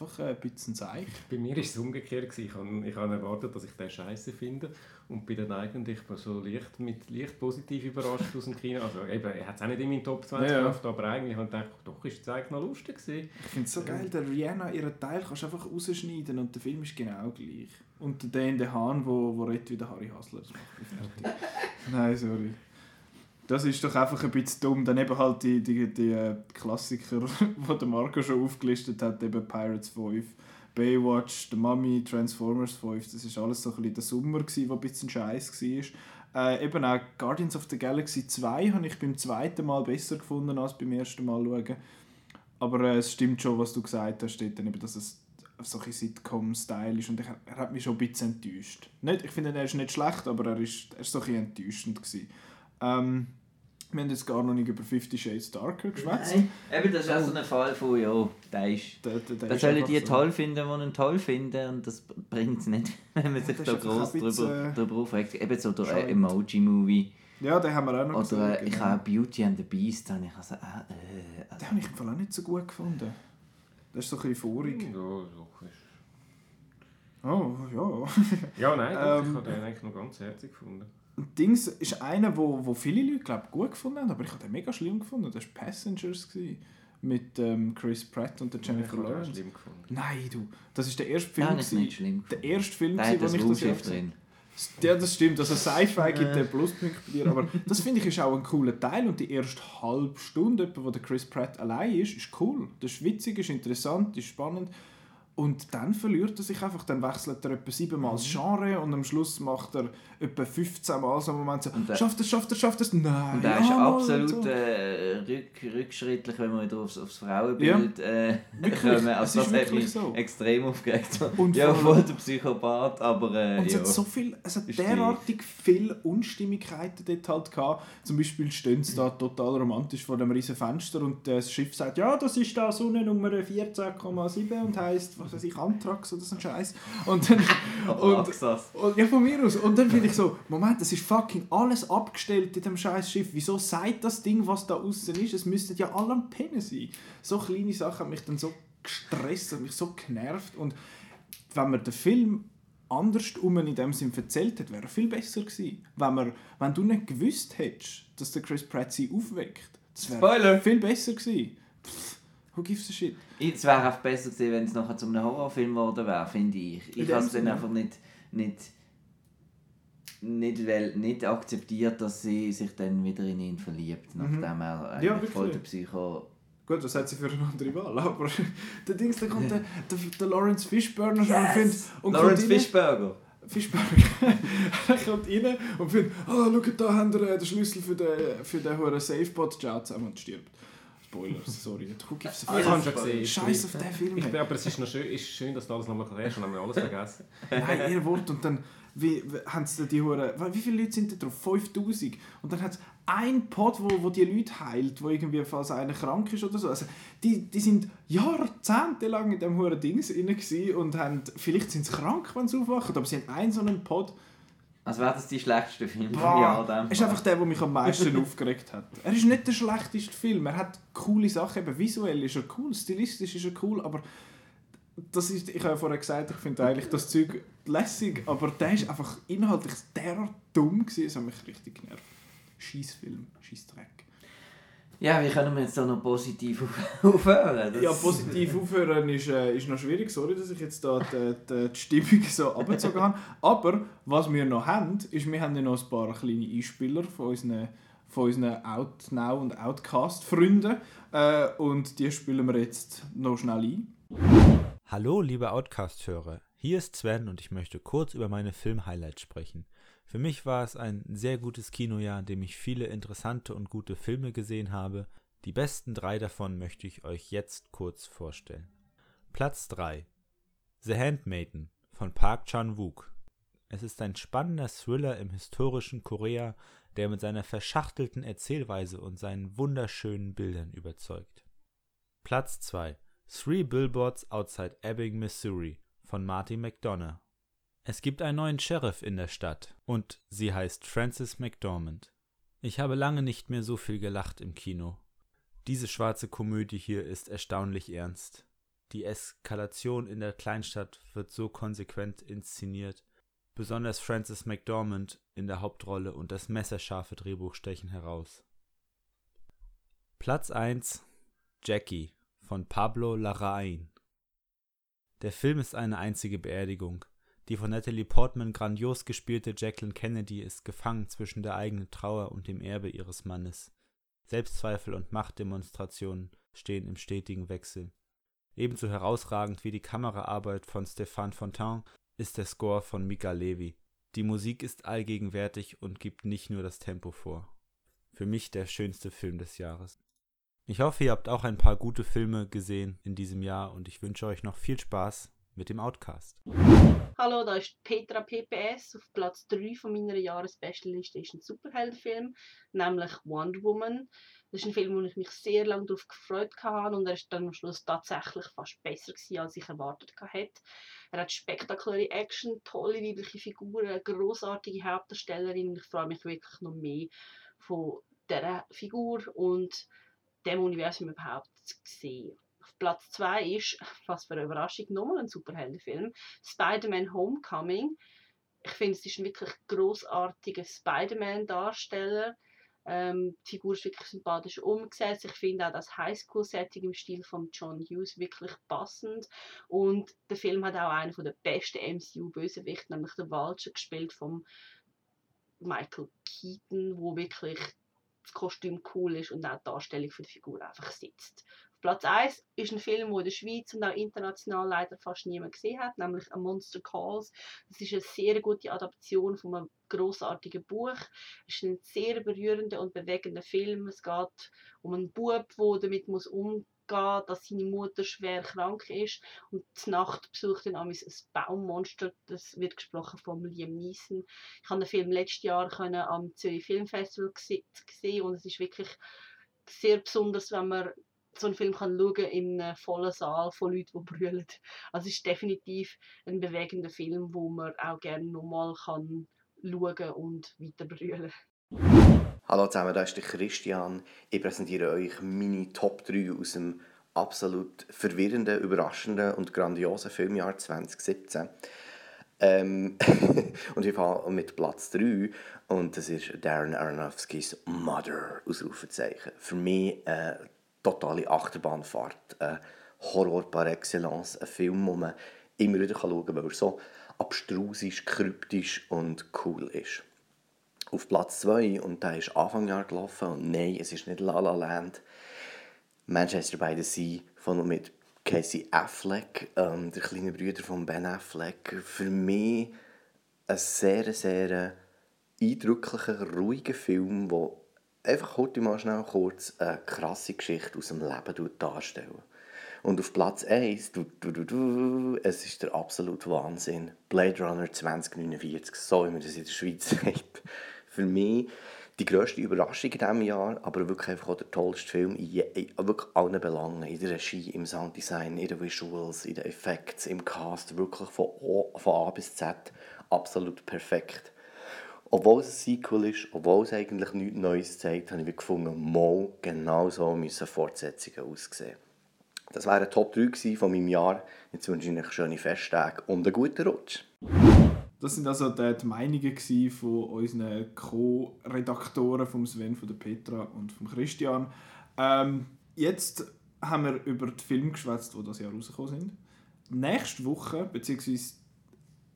einfach ein bisschen seich. Bei mir war es umgekehrt. Ich habe, ich habe erwartet, dass ich den scheiße finde. Und bin dann eigentlich so leicht, mit leicht positiv überrascht aus dem Kino. Also eben, er hat es auch nicht in meinen Top 20 Ja, geschafft, aber eigentlich habe ich gedacht, doch, ist es eigentlich noch lustig gewesen. Ich finde es so geil, der Rihanna, ihren Teil kannst du einfach rausschneiden und der Film ist genau gleich. Und der in der Hahn, wo, wo redet wie der Harry Hassler. Das macht mich [laughs] fertig. Nein, sorry. Das ist doch einfach ein bisschen dumm. Dann eben halt die, die, die äh, Klassiker, [laughs] die Marco schon aufgelistet hat, eben Pirates 5, Baywatch, The Mummy, Transformers 5. Das ist alles so ein bisschen der Sommer, der ein bisschen scheiß war. Äh, eben auch Guardians of the Galaxy 2 habe ich beim zweiten Mal besser gefunden als beim ersten Mal schauen. Aber äh, es stimmt schon, was du gesagt hast, dort, eben, dass es so ein Sitcom-Style ist und ich, er hat mich schon ein bisschen enttäuscht. Nicht, ich finde, er ist nicht schlecht, aber er ist, er ist so ein bisschen enttäuschend. Gewesen. Ähm, wir haben jetzt gar noch nicht über Fifty Shades Darker geschwätzt. Nein, eben, das ist auch so ein Fall von, ja, der ist... Der, der, der Das ist sollen die so- toll finden, die ihn toll finden und das bringt es nicht, [laughs] wenn man sich da groß drüber, äh, drüber aufregt. Eben so der äh, Emoji-Movie, Ja, den haben wir auch noch Oder äh, gesehen, ich genau. habe Beauty and the Beast, habe ich also, äh, äh, Den also, habe ich im Fall auch nicht so gut gefunden. Das ist so ein bisschen vorig. Ja, doch. ist- Oh, ja. Ja, nein, doch, Ähm. ich habe den eigentlich noch ganz herzig gefunden. Dings ist einer, wo, wo viele Leute glaub, gut gefunden haben, aber ich habe den mega schlimm gefunden. Das war Passengers gewesen, mit ähm, Chris Pratt und der Jennifer ich habe den auch Lawrence. schlimm gefunden. Nein, du, das ist der erste Film. ich gewesen. nicht schlimm Der erste Film, Da gewesen, hat das wo ich das drin. Ja, das stimmt. Also Sci-Fi gibt den Pluspunkt bei dir. Aber das finde ich ist auch ein cooler Teil. Und die erste halbe Stunde, wo der Chris Pratt allein ist, ist cool. Das ist witzig, ist interessant, ist spannend. Und dann verliert er sich einfach. Dann wechselt er etwa siebenmal das Genre und am Schluss macht er etwa 15 Mal so einen Moment so, Und der- schafft er, schafft er, schafft er es? Nein. Und ist ja, und absolut so. äh, rück, rückschrittlich, wenn wir wieder aufs, aufs Frauenbild äh, Wirklich, kommen. es Also ist das hat mich so. extrem aufgeregt. Und ja, voll der Psychopath, aber äh, Und es ja. hat so viel, es hat Ist derartig viele Unstimmigkeiten dort halt gehabt. Zum Beispiel stehen sie da total romantisch vor dem riesen Fenster und das Schiff sagt, ja, das ist da Sonne Nummer 14,7 und heisst, was weiß ich, Antrax oder so ein Scheiß. Und dann, [laughs] und, und, ja, von mir aus. Und dann finde ich so, Moment, das ist fucking alles abgestellt in dem scheiß Schiff. Wieso sagt das Ding, was da außen ist? Es müssten ja alle am Pennen sein. So kleine Sachen haben mich dann so gestresst und mich so genervt. Und wenn man den Film anders um in dem Sinn erzählt hätte, wäre er viel besser gewesen. Wenn, man, wenn du nicht gewusst hättest, dass der Chris Pratt sie aufweckt, das wäre viel besser gewesen. Pff, who gives a shit? Es wäre einfach besser gewesen, wenn es nachher zu einem Horrorfilm geworden wäre, finde ich. Ich habe es dann einfach nicht, nicht, nicht, weil, nicht akzeptiert, dass sie sich dann wieder in ihn verliebt, nachdem er eigentlich Mhm. wirklich. voll der Psycho... Gut, was hat sie für eine andere Wahl? Aber [laughs] der Dings, da kommt der, der, der Lawrence Fishburne schon und findet... Und Lawrence Fishburger. Fischberg. [laughs] er kommt rein und findet, oh, schaut, da haben wir den Schlüssel für den, für den hohen Safebot, schaut zusammen und stirbt. Spoiler, sorry. Who gives a Ich habe schon gesehen. Scheiß auf den Film. Ich aber es ist noch schön, ist schön dass du alles nochmal erklärst und haben wir alles vergessen. [laughs] Nein, ihr Wort. Und dann wie, haben sie die Hure. Wie viele Leute sind da drauf? 5000. Und dann hat es einen Pod, wo, wo die Leute heilt, wo irgendwie falls einer krank ist oder so. Also, die, die sind jahrzehntelang in diesem Huren Dings und haben, vielleicht sind sie krank, wenn sie aufwachen, aber sie haben einen so einen Pod. Also wäre das die schlechteste Film Jahr. in dem ist einfach der, der mich am meisten [laughs] aufgeregt hat. Er ist nicht der schlechteste Film. Er hat coole Sachen. Eben visuell ist er cool, stilistisch ist er cool, aber das ist, ich habe ja vorher gesagt, ich finde eigentlich das Zeug lässig, aber der ist einfach inhaltlich derart dumm gewesen, das hat mich richtig genervt. Scheißfilm, Scheißdreck. Ja, wie können wir jetzt da noch positiv auf- [laughs] aufhören? Das- Ja, positiv [laughs] aufhören ist, äh, ist noch schwierig. Sorry, dass ich jetzt da die, die, die Stimmung so abgezogen habe. Aber was wir noch haben, ist, wir haben ja noch ein paar kleine Einspieler von unseren, von unseren Outnow und Outcast-Freunden. Äh, und die spielen wir jetzt noch schnell ein. Hallo, liebe Outcast-Hörer. Hier ist Sven und ich möchte kurz über meine Film-Highlights sprechen. Für mich war es ein sehr gutes Kinojahr, in dem ich viele interessante und gute Filme gesehen habe. Die besten drei davon möchte ich euch jetzt kurz vorstellen. Platz 3 The Handmaiden von Park Chan-wook. Es ist ein spannender Thriller im historischen Korea, der mit seiner verschachtelten Erzählweise und seinen wunderschönen Bildern überzeugt. Platz 2 Three Billboards Outside Ebbing, Missouri von Marty McDonough. Es gibt einen neuen Sheriff in der Stadt und sie heißt Frances McDormand. Ich habe lange nicht mehr so viel gelacht im Kino. Diese schwarze Komödie hier ist erstaunlich ernst. Die Eskalation in der Kleinstadt wird so konsequent inszeniert. Besonders Frances McDormand in der Hauptrolle und das messerscharfe Drehbuch stechen heraus. Platz 1 Jackie von Pablo Larraín. Der Film ist eine einzige Beerdigung. Die von Natalie Portman grandios gespielte Jacqueline Kennedy ist gefangen zwischen der eigenen Trauer und dem Erbe ihres Mannes. Selbstzweifel und Machtdemonstrationen stehen im stetigen Wechsel. Ebenso herausragend wie die Kameraarbeit von Stéphane Fontaine ist der Score von Mika Levy. Die Musik ist allgegenwärtig und gibt nicht nur das Tempo vor. Für mich der schönste Film des Jahres. Ich hoffe, ihr habt auch ein paar gute Filme gesehen in diesem Jahr und ich wünsche euch noch viel Spaß mit dem Outcast. Hallo, da ist Petra PPS. Auf Platz 3 von meiner Jahresbestenliste ist ein Superheldenfilm, nämlich Wonder Woman. Das ist ein Film, wo ich mich sehr lange darauf gefreut habe und er ist dann am Schluss tatsächlich fast besser gewesen, als ich erwartet hatte. Er hat spektakuläre Action, tolle weibliche Figuren, eine großartige Hauptdarstellerin ich freue mich wirklich noch mehr von dieser Figur und dem Universum überhaupt zu sehen. Platz 2 ist, [laughs] was für eine Überraschung, nochmal ein Superheldenfilm, Spider-Man Homecoming. Ich finde, es ist ein wirklich großartiger Spider-Man-Darsteller. Ähm, die Figur ist wirklich sympathisch umgesetzt. Ich finde auch das Highschool-Setting im Stil von John Hughes wirklich passend. Und der Film hat auch einen der besten MCU-Bösewichte, nämlich der Vulture, gespielt von Michael Keaton, wo wirklich das Kostüm cool ist und auch die Darstellung für die Figur einfach sitzt. Platz 1 ist ein Film, den in der Schweiz und auch international leider fast niemand gesehen hat, nämlich A Monster Calls. Das ist eine sehr gute Adaption von einem großartigen Buch. Es ist ein sehr berührender und bewegender Film. Es geht um einen Bub, der damit muss umgehen dass seine Mutter schwer krank ist und die Nacht besucht dann ein Baummonster, das wird gesprochen von Liam Neeson. Ich habe den Film letztes Jahr können am Zürich Filmfestival gesehen und es ist wirklich sehr besonders, wenn man so einen Film kann schauen in einem vollen Saal von Leuten, die [laughs] brüllen. Also es ist definitiv ein bewegender Film, wo man auch gerne nochmal kann schauen und weiter brüllen. Hallo zusammen, da ist der Christian. Ich präsentiere euch meine Top 3 aus dem absolut verwirrenden, überraschenden und grandiosen Filmjahr 2017. Ähm, [laughs] und ich fange mit Platz 3 und das ist Darren Aronofskis Mother, Ausrufezeichen. Für mich eine totale Achterbahnfahrt, ein Horror par excellence, ein Film, den man immer wieder schauen kann, weil er so abstrus ist, kryptisch und cool ist. Auf Platz 2, und der ist Anfang Jahr gelaufen, und nein, es ist nicht La La Land, Manchester by the Sea von mit Casey Affleck, ähm, der kleine Bruder von Ben Affleck. Für mich ein sehr, sehr eindrücklicher, ruhiger Film, der einfach heute mal schnell kurz eine krasse Geschichte aus dem Leben darstellen. Und auf Platz 1, du, du, du, du, es ist der absolute Wahnsinn. Blade Runner 2049, so wie man das in der Schweiz [laughs] sagt. Für mich die grösste Überraschung in diesem Jahr, aber wirklich einfach auch der tollste Film in, je, in wirklich allen Belangen. In der Regie, im Sounddesign, in den Visuals, in den Effekten, im Cast. Wirklich von, o, von A bis Z absolut perfekt. Obwohl es ein Sequel ist, obwohl es eigentlich nichts Neues zeigt, habe ich gefunden, mal genau so müssen Fortsetzungen aussehen. Das wäre Top 3 von meinem Jahr. Jetzt wünsche ich euch schöne Festtage und einen guten Rutsch. Das sind also die Meinungen von unseren Co-Redaktoren, von Sven, von der Petra und von Christian. Ähm, jetzt haben wir über die Filme geschwätzt, die das Jahr rausgekommen sind. Nächste Woche, beziehungsweise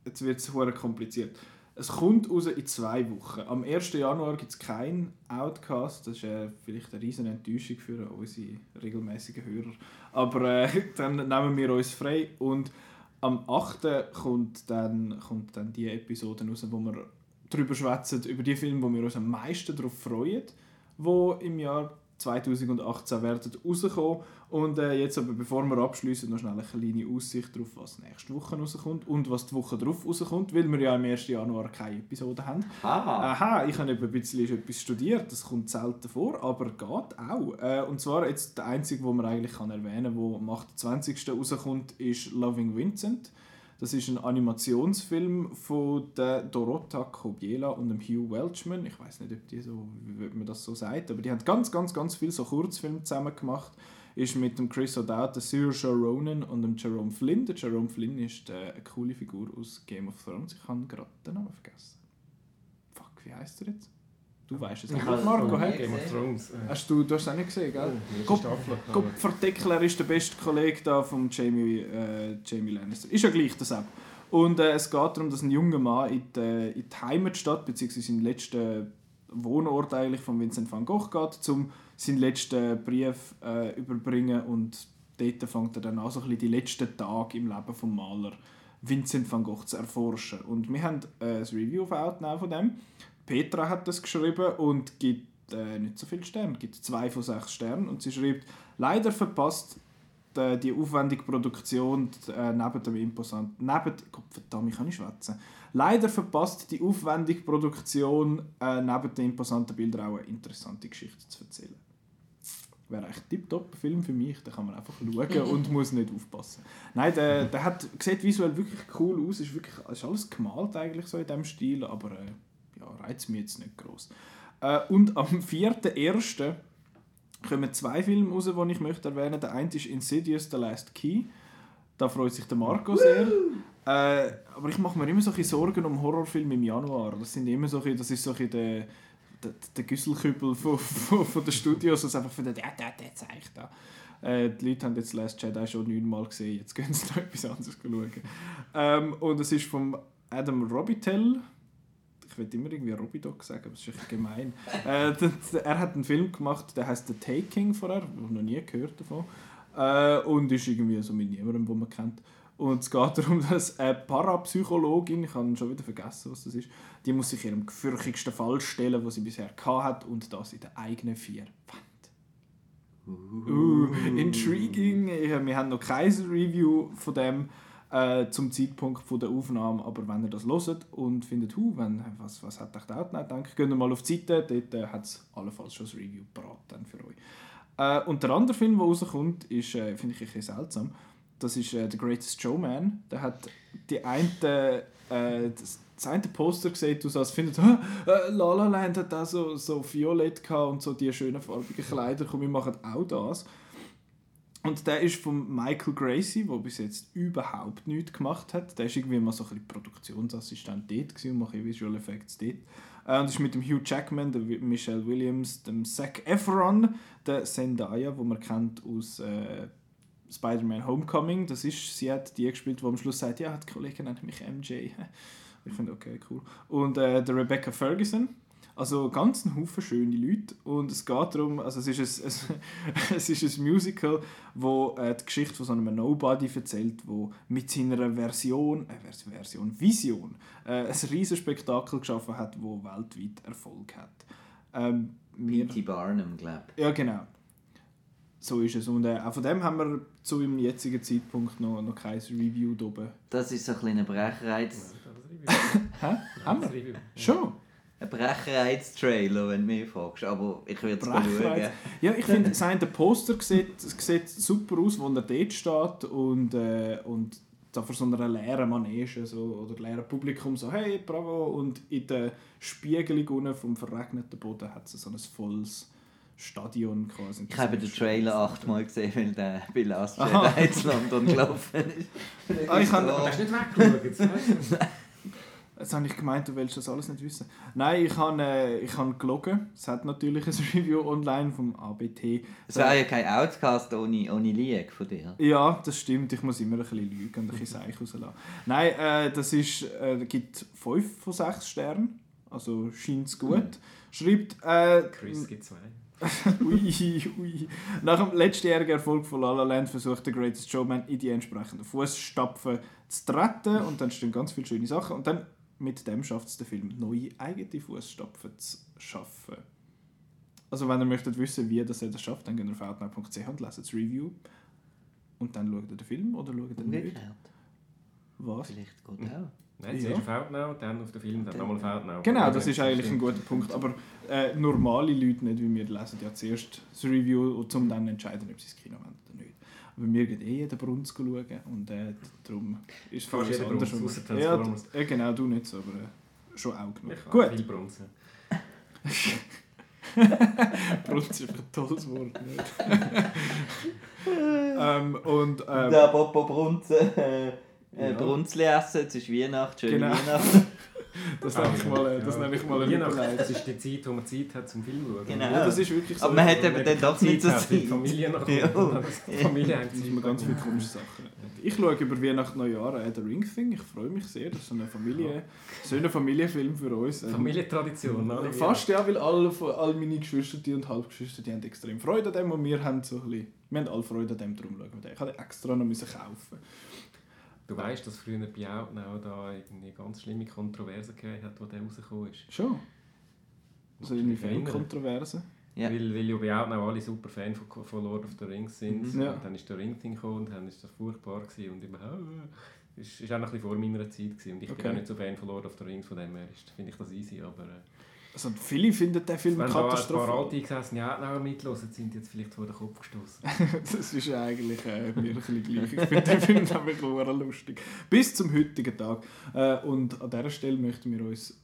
jetzt wird es kompliziert, es kommt raus in zwei Wochen. Am 1. Januar gibt es keinen Outcast. Das ist äh, vielleicht eine riesen Enttäuschung für unsere regelmäßigen Hörer. Aber äh, [laughs] dann nehmen wir uns frei. Und am 8. kommt dann, kommt dann die Episode raus, wo wir darüber schwätzen, über die Filme, wo wir uns am meisten darauf freuen, die im Jahr 2018 werden rauskommen. Und äh, jetzt aber, bevor wir abschließen, noch schnell eine kleine Aussicht darauf, was nächste Woche rauskommt und was die Woche darauf rauskommt, weil wir ja am 1. Januar keine Episode haben. Aha. Aha, ich habe ein bisschen etwas studiert, das kommt selten vor, aber geht auch. Äh, und zwar jetzt der einzige, wo man eigentlich kann erwähnen kann, der am 28. rauskommt, ist Loving Vincent. Das ist ein Animationsfilm von der Dorota Kobiela und dem Hugh Welchman. Ich weiß nicht, ob, die so, ob man das so sagt, aber die haben ganz, ganz, ganz viele so Kurzfilme zusammen gemacht. Ist mit dem Chris O'Dowd, der Saoirse Ronan und dem Jerome Flynn. Der Jerome Flynn ist äh, eine coole Figur aus Game of Thrones. Ich habe gerade den Namen vergessen. Fuck, wie heißt er jetzt? Du weißt es nicht. Marco, hey? Game of Thrones. Äh. Hast du, du hast es auch nicht gesehen, gell? Oh. Guck, Verdeckler ist der beste Kollege da von Jamie, äh, Jamie Lannister. Ist ja gleich das auch. Und äh, es geht darum, dass ein junger Mann in die, äh, in die Heimatstadt, beziehungsweise in den letzten Wohnort eigentlich von Vincent van Gogh geht, um seinen letzten Brief äh, überbringen und dort fängt er dann auch so ein bisschen die letzten Tage im Leben vom Maler Vincent van Gogh zu erforschen. Und wir haben äh, ein Review aufgenommen von dem. Petra hat das geschrieben und gibt äh, nicht so viele Sterne, gibt zwei von sechs Sternen und sie schreibt, leider verpasst die, die aufwendige Produktion äh, neben dem imposanten, neben, Gott verdammt, ich kann nicht schwätzen. Leider verpasst die aufwendige Produktion äh, neben den imposanten Bildern auch eine interessante Geschichte zu erzählen. wäre eigentlich tiptop Film für mich. Da kann man einfach schauen und [laughs] muss nicht aufpassen. Nein, der, der hat, sieht visuell wirklich cool aus. Ist wirklich ist alles gemalt eigentlich so in diesem Stil, aber äh, ja, reizt mich jetzt nicht groß. Äh, und am 4.1. kommen zwei Filme raus, die ich möchte erwähnen. Der eine ist Insidious The Last Key. Da freut sich der Marco sehr. Äh, aber ich mache mir immer so Sorgen um Horrorfilme im Januar. Das sind immer so das ist so der, der, der Güsselkübel von, von, von den Studios, das einfach findet, ja, der, der zeigt da. Äh, die Leute haben jetzt Last Jedi schon neunmal gesehen, jetzt gehen sie noch [laughs] etwas anderes schauen. Ähm, und es ist von Adam Robitel. Ich will immer irgendwie Robidoc sagen, aber das ist echt gemein. [laughs] äh, er hat einen Film gemacht, der heißt The Taking vorher, ich habe noch nie gehört davon. Äh, und ist irgendwie so mit niemandem, den man kennt. Und es geht [laughs] darum, dass eine Parapsychologin, ich habe schon wieder vergessen, was das ist, die muss sich ihrem gefürchtigsten Fall stellen, was sie bisher hat und das in den eigenen vier Wänden. Uh, intriguing. Wir haben noch kein Review von dem äh, zum Zeitpunkt von der Aufnahme, aber wenn ihr das hört und findet, hu, wenn, was, was hat euch der Outnet gedacht, geht mal auf die Seite, dort äh, hat es allenfalls schon das Review parat für euch. Äh, und der andere Film, der rauskommt, ist, äh, finde ich ein bisschen seltsam das ist äh, The Greatest Showman. Der hat die eine, äh, das, das eine Poster gesehen, du als findet, [laughs] äh, La La Land hat auch so, so violett und so die schönen farbigen Kleider, komm, wir machen auch das. Und der ist von Michael Gracie, der bis jetzt überhaupt nichts gemacht hat. Der war irgendwie mal so ein bisschen Produktionsassistent dort und macht Visual Effects dort. Äh, und ist mit dem Hugh Jackman, dem Michelle Williams, dem Zac Efron, der Zendaya, wo man kennt aus äh, Spider-Man Homecoming. Das ist, sie hat die gespielt, die am Schluss sagt, ja, die Kollegin nennt mich MJ. [laughs] Ich finde, okay, cool. Und äh, der Rebecca Ferguson. Also ganz ein Haufen schöne Leute und es geht darum, also es ist ein, [laughs] es, es ist ein Musical, wo äh, die Geschichte von so einem Nobody erzählt, wo mit seiner Version, äh, Version, Vision, äh, ein riesiges Spektakel geschaffen hat, wo weltweit Erfolg hat. Ähm, P.T. Barnum, glaube ich. Ja, genau. So ist es. Und äh, auch von dem haben wir zu dem jetzigen Zeitpunkt noch, noch kein Review da oben. Das ist so ein kleiner Brechreiz. [laughs] Hä? Haben wir? Schon? Ein Brechreiz-Trailer, wenn du mich fragst. Aber ich würde es mal schauen. Ja, ich finde, sein Poster sieht, sieht super aus, wo er dort steht und, äh, und da vor so einer leeren Manege so, oder leeren Publikum so «Hey, bravo!» und in der Spiegelung vom verregneten Boden hat es so ein volles Stadion quasi. Ich habe den Trailer achtmal gesehen, weil der bei Last Jedi in London gelaufen ist. ah, ich habe... Du hast nicht weggeschaut. [laughs] Jetzt habe ich gemeint, du willst das alles nicht wissen. Nein, ich habe, äh, ich habe gelogen. Es hat natürlich ein [laughs] Review online vom ABT. Es wäre ja kein Outcast ohne, ohne League von dir. Ja, das stimmt. Ich muss immer ein bisschen lügen und ein bisschen Seich rauslassen. Nein, äh, das ist, äh, gibt 5 von 6 Sternen. Also scheint es gut. Mhm. Schreibt... Äh, Chris gibt 2. [laughs] ui, ui. Nach dem letztjährigen Erfolg von La La Land versucht der Greatest Showman in die entsprechenden Fußstapfen zu treten und dann stehen ganz viele schöne Sachen und dann mit dem schafft es der Film, neue eigene Fußstapfen zu schaffen. Also wenn ihr möchtet wissen, wie das er das schafft, dann geht ihr auf outnow.ch und lest das Review und dann schaut ihr den Film oder schaut ihr nicht. Was? Vielleicht geht auch. Nein, ja. zuerst auf Outnow, dann auf den Film, dann nochmal auf Outnow. Genau, das ist eigentlich ein guter Punkt. Aber äh, normale Leute nicht wie wir lesen ja zuerst das Review, um dann entscheiden, ob sie ins Kino wollen oder nicht. Aber wir gehen eh jeden Brunz schauen und äh, darum ist es fast jeder Brunz, Transformers. Ja, genau, du nicht so, aber äh, schon auch genug. Ich Gut. viel Brunz. [laughs] Brunz ist einfach ein tolles Wort, nicht? [laughs] ähm, und, ähm, Der Popo Brunzen. Äh, ja. Brunzli essen, jetzt ist Weihnachten, schöne genau. Weihnachten. Das nenne ich mal, das nenne ich mal Weihnachten, das ist die Zeit, wo man Zeit hat zum Film schauen. Genau. Ja, das ist wirklich so. Aber man hat eben dann doch nicht so Zeit. Die Familie noch ja. Familie hängt sich immer ganz viele komische Sachen. Ich schaue über Weihnachten Neujahr äh, The Ring Thing. Ich freue mich sehr. Das ist so ein Familie, so ein Familienfilm für uns. Ähm, Familientradition, ne? Fast ja, weil alle, alle meine Geschwister und Halbgeschwister die haben extrem Freude an dem und wir haben so ein bisschen, wir haben alle Freude an dem, darum schauen wir den. Ich habe extra noch müssen kaufen Du weißt, dass früher bei Outnow da eine ganz schlimme Kontroverse gegeben hat, die der rausgekommen ist. Schon? Also inwiefern Kontroverse? Ja. Weil, weil ja bei Outnow alle super Fan von, von Lord of the Rings sind. Mhm. Ja. Und dann ist der Ring-Ding gekommen und dann ist das furchtbar gewesen und immer, ist, ist auch noch ein bisschen vor meiner Zeit gewesen. Und ich okay. bin auch nicht so Fan von Lord of the Rings, von dem her finde ich das easy, aber... Äh, Also viele finden den Film Wenn da ein paar katastrophal. Alte gesessen ja, nachher mitlosen, sind jetzt vielleicht vor den Kopf gestoßen. [laughs] das ist eigentlich äh, mir ein bisschen gleich. Ich finde den Film [laughs] nämlich sehr lustig. Bis zum heutigen Tag. Äh, und an dieser Stelle möchten wir uns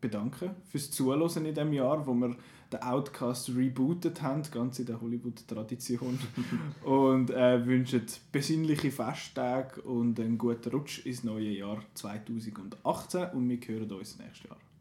bedanken fürs Zuhören in diesem Jahr, wo wir den Outcast rebootet haben, ganz in der Hollywood-Tradition. [laughs] und äh, wünschen besinnliche Festtage und einen guten Rutsch ins neue Jahr 2018. Und wir hören uns nächstes Jahr.